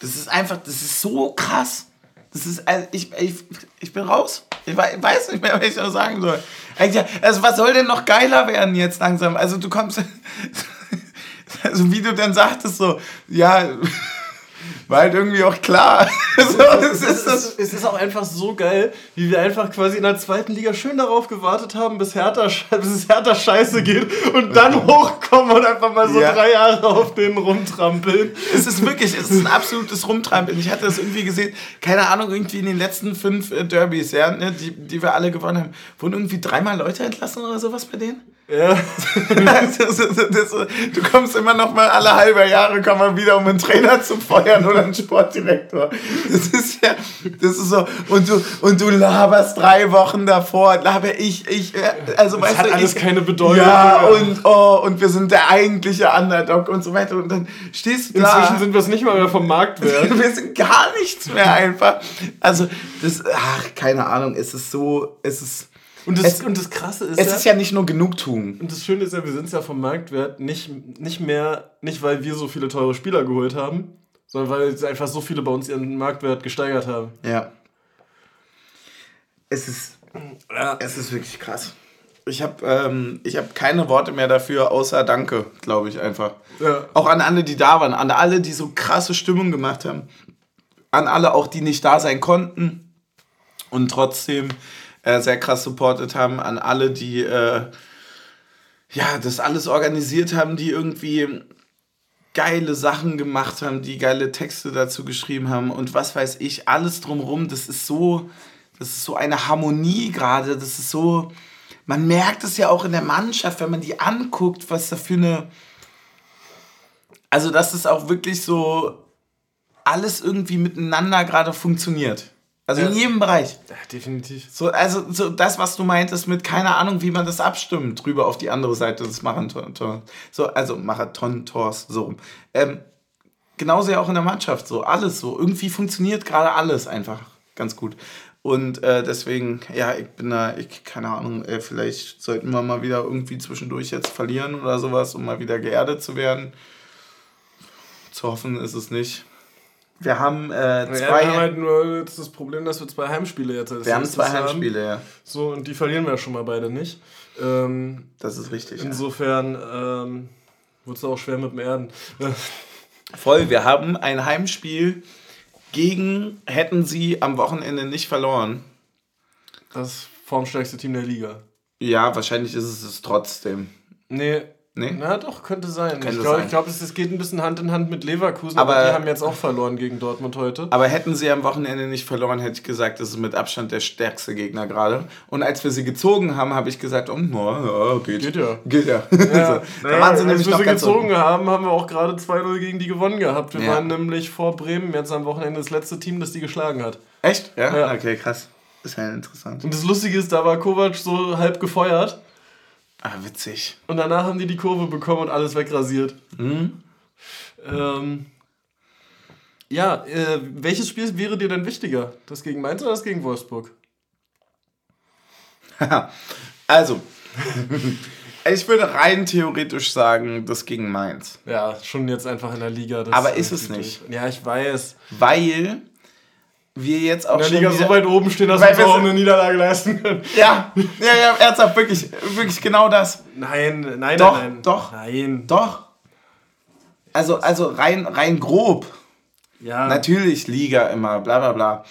Das ist einfach, das ist so krass. Das ist, also ich, ich, ich bin raus. Ich weiß nicht mehr, was ich noch sagen soll. Also, was soll denn noch geiler werden jetzt langsam? Also, du kommst. Also, wie du dann sagtest, so, ja war halt irgendwie auch klar. so, es, ist das. es ist auch einfach so geil, wie wir einfach quasi in der zweiten Liga schön darauf gewartet haben, bis, Hertha, bis es Hertha scheiße geht und dann hochkommen und einfach mal so ja. drei Jahre auf den rumtrampeln. Es ist wirklich, es ist ein absolutes Rumtrampeln. Ich hatte das irgendwie gesehen, keine Ahnung, irgendwie in den letzten fünf äh, Derbys, ja, ne, die, die wir alle gewonnen haben, wurden irgendwie dreimal Leute entlassen oder sowas bei denen? Ja. das, das, das, du kommst immer noch mal alle halbe Jahre komm mal wieder, um einen Trainer zu feuern oder einen Sportdirektor. Das ist ja, das ist so. Und du, und du laberst drei Wochen davor, laber ich, ich, äh, also das weißt hat du, alles ich, keine Bedeutung. Ja, und, oh, und wir sind der eigentliche Underdog und so weiter. Und dann stehst du da. Inzwischen sind wir es nicht mal mehr vom Markt wert. wir sind gar nichts mehr einfach. Also, das, ach, keine Ahnung, es ist so, es ist, und das, es, und das Krasse ist. Es ja, ist ja nicht nur Genugtuung. Und das Schöne ist ja, wir sind ja vom Marktwert nicht, nicht mehr, nicht weil wir so viele teure Spieler geholt haben, sondern weil einfach so viele bei uns ihren Marktwert gesteigert haben. Ja. Es ist, ja. es ist wirklich krass. Ich habe ähm, hab keine Worte mehr dafür, außer Danke, glaube ich einfach. Ja. Auch an alle, die da waren, an alle, die so krasse Stimmung gemacht haben. An alle auch, die nicht da sein konnten und trotzdem äh, sehr krass supportet haben, an alle, die äh, ja, das alles organisiert haben, die irgendwie geile Sachen gemacht haben, die geile Texte dazu geschrieben haben und was weiß ich, alles drumrum, das ist so, das ist so eine Harmonie gerade, das ist so, man merkt es ja auch in der Mannschaft, wenn man die anguckt, was da für eine, also dass es auch wirklich so alles irgendwie miteinander gerade funktioniert. Also ja. in jedem Bereich. Ja, definitiv. So, also so das, was du meintest mit keine Ahnung, wie man das abstimmt, drüber auf die andere Seite des Marathon-Tors. So, also Marathon-Tors, so. Ähm, genauso ja auch in der Mannschaft, so alles so. Irgendwie funktioniert gerade alles einfach ganz gut. Und äh, deswegen, ja, ich bin da, ich, keine Ahnung, äh, vielleicht sollten wir mal wieder irgendwie zwischendurch jetzt verlieren oder sowas, um mal wieder geerdet zu werden. Zu hoffen ist es nicht. Wir haben äh, zwei. Ja, wir haben halt nur das Problem, dass wir zwei Heimspiele jetzt als Wir haben zwei Heimspiele, haben. ja. So, und die verlieren wir ja schon mal beide nicht. Ähm, das ist richtig. Insofern ähm, wird es auch schwer mit dem Erden. Voll, wir haben ein Heimspiel gegen, hätten sie am Wochenende nicht verloren. Das formstärkste Team der Liga. Ja, wahrscheinlich ist es es trotzdem. Nee, Nee? Na doch, könnte sein. Könnte ich glaube, glaub, es, es geht ein bisschen Hand in Hand mit Leverkusen, aber, aber, die haben jetzt auch verloren gegen Dortmund heute. Aber hätten sie am Wochenende nicht verloren, hätte ich gesagt, das ist mit Abstand der stärkste Gegner gerade. Und als wir sie gezogen haben, habe ich gesagt, oh, no, geht. geht ja. Geht ja. ja. so. Da waren sie nämlich als wir sie gezogen haben, haben wir auch gerade 2-0 gegen die gewonnen gehabt. Wir ja. waren nämlich vor Bremen jetzt am Wochenende das letzte Team, das die geschlagen hat. Echt? Ja? ja. Okay, krass. Das ist ja interessant. Und das Lustige ist, da war Kovac so halb gefeuert. Ah, witzig. Und danach haben die die Kurve bekommen und alles wegrasiert. Mhm. Ähm, ja, äh, welches Spiel wäre dir denn wichtiger? Das gegen Mainz oder das gegen Wolfsburg? also, ich würde rein theoretisch sagen, das gegen Mainz. Ja, schon jetzt einfach in der Liga. Aber ist es nicht. Ja, ich weiß. Weil wir jetzt auch in der Liga so weit oben stehen, dass wir uns auch eine Niederlage leisten können. Ja, ja, ja, ernsthaft, wirklich, wirklich genau das. Nein, nein, doch, nein. Doch, nein. Doch. Also, also rein, rein grob. Ja. Natürlich Liga immer, bla bla bla.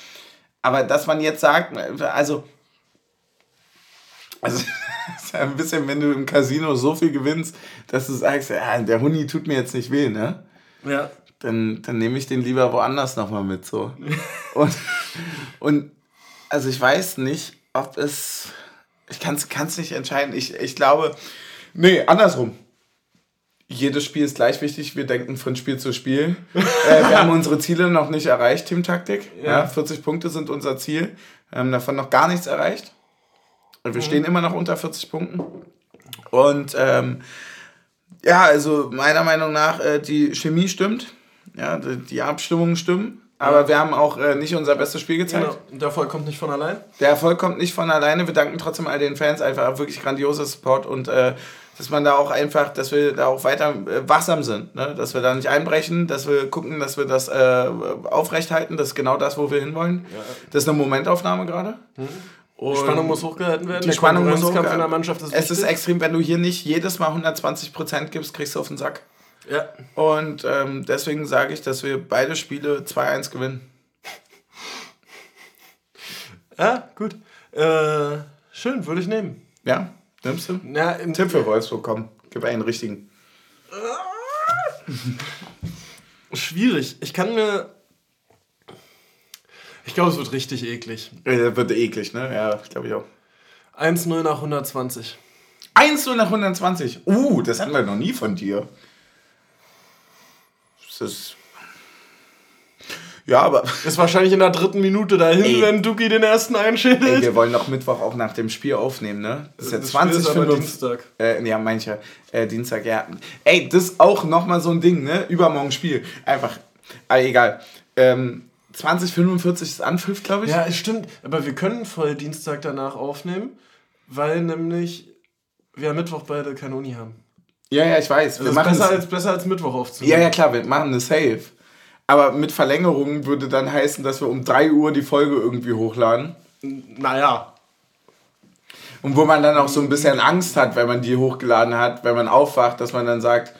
Aber dass man jetzt sagt, also, also ist ja ein bisschen, wenn du im Casino so viel gewinnst, dass du sagst, ja, der Huni tut mir jetzt nicht weh, ne? Ja dann, dann nehme ich den lieber woanders nochmal mit. So. und, und also ich weiß nicht, ob es. Ich kann es nicht entscheiden. Ich, ich glaube. Nee, andersrum. Jedes Spiel ist gleich wichtig. Wir denken von Spiel zu Spiel. äh, wir haben unsere Ziele noch nicht erreicht, Teamtaktik. Ja. ja 40 Punkte sind unser Ziel. Wir haben davon noch gar nichts erreicht. Wir mhm. stehen immer noch unter 40 Punkten. Und ähm, ja, also meiner Meinung nach, äh, die Chemie stimmt. Ja, die Abstimmungen stimmen. Aber ja. wir haben auch äh, nicht unser bestes Spiel gezeigt. Genau. Der Erfolg kommt nicht von allein. Der Erfolg kommt nicht von alleine. Wir danken trotzdem all den Fans einfach wirklich grandioser Support und äh, dass man da auch einfach, dass wir da auch weiter äh, wachsam sind. Ne? Dass wir da nicht einbrechen, dass wir gucken, dass wir das äh, aufrechthalten. Das ist genau das, wo wir hinwollen. Ja. Das ist eine Momentaufnahme gerade. Mhm. die Spannung muss hochgehalten werden. Die Spannung muss hochgehalten werden. Es wichtig. ist extrem, wenn du hier nicht jedes Mal 120% gibst, kriegst du auf den Sack. Ja. Und ähm, deswegen sage ich, dass wir beide Spiele 2-1 gewinnen. Ja, gut. Äh, schön, würde ich nehmen. Ja, nimmst du? Ja, im Tipp für Wolfsburg, komm. Gib einen richtigen. Schwierig. Ich kann mir. Ich glaube, es wird richtig eklig. Ja, wird eklig, ne? Ja, glaube ich auch. 1-0 nach 120. 1-0 nach 120? Uh, das hatten wir noch nie von dir. Das ist. Ja, aber. Ist wahrscheinlich in der dritten Minute dahin, ey, wenn Duki den ersten einschädelt. Ey, wir wollen doch Mittwoch auch nach dem Spiel aufnehmen, ne? Das ist ja das 20 ist Dienstag. Äh, ja, manche. Äh, Dienstag, ja. Ey, das ist auch nochmal so ein Ding, ne? Übermorgen Spiel. Einfach. Aber egal. Ähm, 2045 ist Anpfiff, glaube ich. Ja, es stimmt. Aber wir können voll Dienstag danach aufnehmen, weil nämlich wir am Mittwoch beide keine Uni haben. Ja, ja, ich weiß. Wir machen besser, als, besser als Mittwoch aufzunehmen. Ja, ja, klar, wir machen eine Safe. Aber mit Verlängerung würde dann heißen, dass wir um 3 Uhr die Folge irgendwie hochladen. Naja. Und wo man dann auch so ein bisschen Angst hat, wenn man die hochgeladen hat, wenn man aufwacht, dass man dann sagt,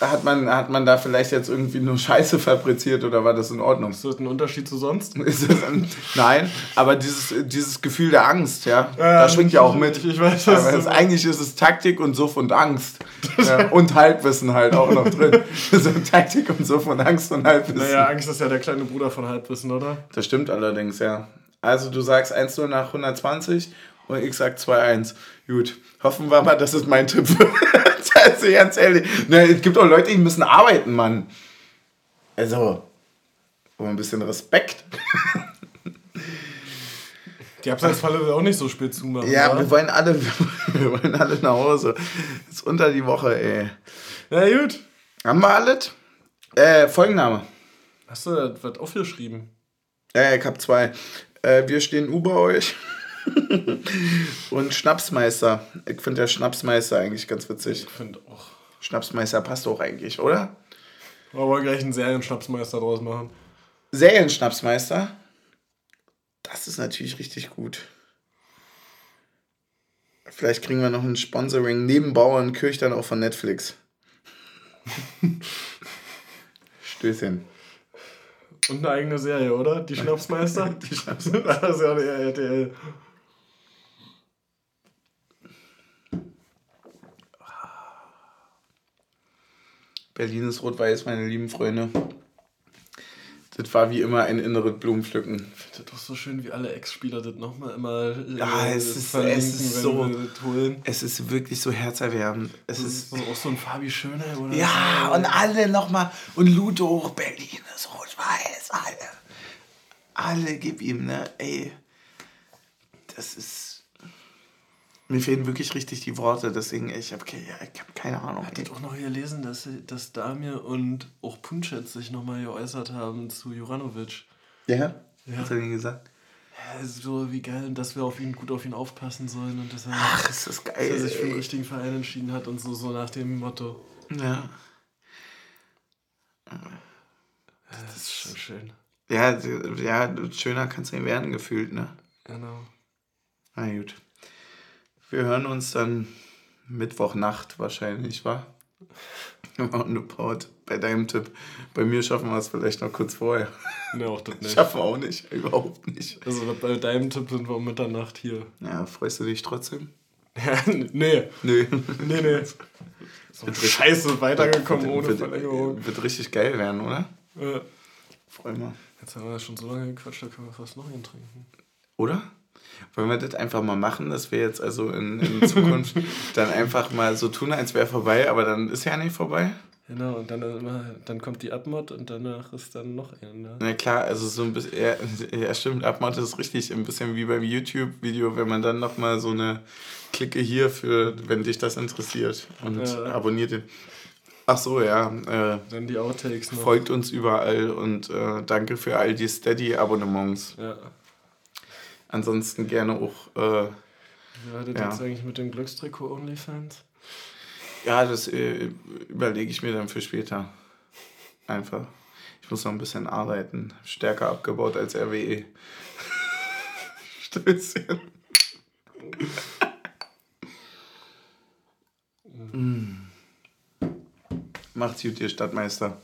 hat man, hat man da vielleicht jetzt irgendwie nur Scheiße fabriziert oder war das in Ordnung? Ist das ein Unterschied zu sonst? Ein, nein, aber dieses, dieses Gefühl der Angst, ja, ja da schwingt ja auch mit. Ich weiß, was aber es, eigentlich ist es Taktik und Suff und Angst. ja, und Halbwissen halt auch noch drin. so Taktik und Suff und Angst und Halbwissen. Naja, Angst ist ja der kleine Bruder von Halbwissen, oder? Das stimmt allerdings, ja. Also du sagst 1-0 nach 120 und ich sag 2-1. Gut, hoffen wir mal, das ist mein Tipp. das ist ganz ehrlich. Ne, es gibt auch Leute, die müssen arbeiten, Mann. Also, ein bisschen Respekt. Die Abseitsfalle will auch nicht so spät zumachen. Ja, oder? wir wollen alle, wir wollen alle nach Hause. Ist unter die Woche, ey. Na gut. Haben wir alles? Äh, Folgenname. Hast du das was aufgeschrieben? Ja, ich hab zwei. Äh, wir stehen über euch. und Schnapsmeister. Ich finde der Schnapsmeister eigentlich ganz witzig. Ich finde auch. Schnapsmeister passt auch eigentlich, oder? Wir wollen gleich einen Serien-Schnapsmeister draus machen. Serien-Schnapsmeister? Das ist natürlich richtig gut. Vielleicht kriegen wir noch ein Sponsoring neben Bauern Kirch dann auch von Netflix. Stößchen. Und eine eigene Serie, oder? Die Schnapsmeister? Die Schnapsmeister. Das ist ja RTL. Berlin ist rot-weiß, meine lieben Freunde. Das war wie immer ein inneres Blumenpflücken. Ich finde das doch so schön, wie alle Ex-Spieler das nochmal immer äh, ja, es ist, es ist so, Es ist wirklich so herzerwärmend. Es ist, ist auch so ein Fabi Schöner, oder? Ja, und alle nochmal. Und Ludo, Berlin ist rot-weiß, alle. Alle, gib ihm, ne? Ey. Das ist mir fehlen wirklich richtig die Worte, deswegen ich habe ich hab keine Ahnung. Ich hatte auch noch gelesen, dass, dass Damir und auch Punchet sich nochmal geäußert haben zu Juranovic. Ja? ja. Was hat er denn gesagt? Ja, so wie geil, dass wir auf ihn gut auf ihn aufpassen sollen und dass er, Ach, ist das geil, dass er sich für den richtigen Verein entschieden hat und so, so nach dem Motto. Ja. Das ist schon schön. Ja, ja schöner kann es nicht werden, gefühlt, ne? Genau. Na gut. Wir hören uns dann Mittwochnacht wahrscheinlich, wa? Roundabout. Bei deinem Tipp. Bei mir schaffen wir es vielleicht noch kurz vorher. Ne, auch das nicht. Schaffen wir auch nicht. Überhaupt nicht. Also bei deinem Tipp sind wir um Mitternacht hier. Ja, freust du dich trotzdem? Ja, nee. Nö. Nee, nee. So wird scheiße weitergekommen wird, ohne wird, Verlängerung. Wird richtig geil werden, oder? Ja. Freu mal. Jetzt haben wir schon so lange gequatscht, da können wir fast noch einen trinken. Oder? Wollen wir das einfach mal machen, dass wir jetzt also in, in Zukunft dann einfach mal so tun, als wäre vorbei, aber dann ist ja nicht vorbei? Genau, und dann, dann kommt die Abmod und danach ist dann noch ein. Ja. Na klar, also so ein bisschen, ja, ja stimmt, Abmod ist richtig, ein bisschen wie beim YouTube-Video, wenn man dann nochmal so eine Klicke hier für, wenn dich das interessiert und ja. abonniert den. Ach so, ja. Äh, dann die Outtakes noch. Folgt uns überall und äh, danke für all die Steady-Abonnements. Ja. Ansonsten gerne auch. Äh, das ja. jetzt eigentlich mit dem Glückstrikot OnlyFans? Ja, das äh, überlege ich mir dann für später. Einfach. Ich muss noch ein bisschen arbeiten. Stärker abgebaut als RWE. Stößchen. mm. Macht's gut, ihr Stadtmeister.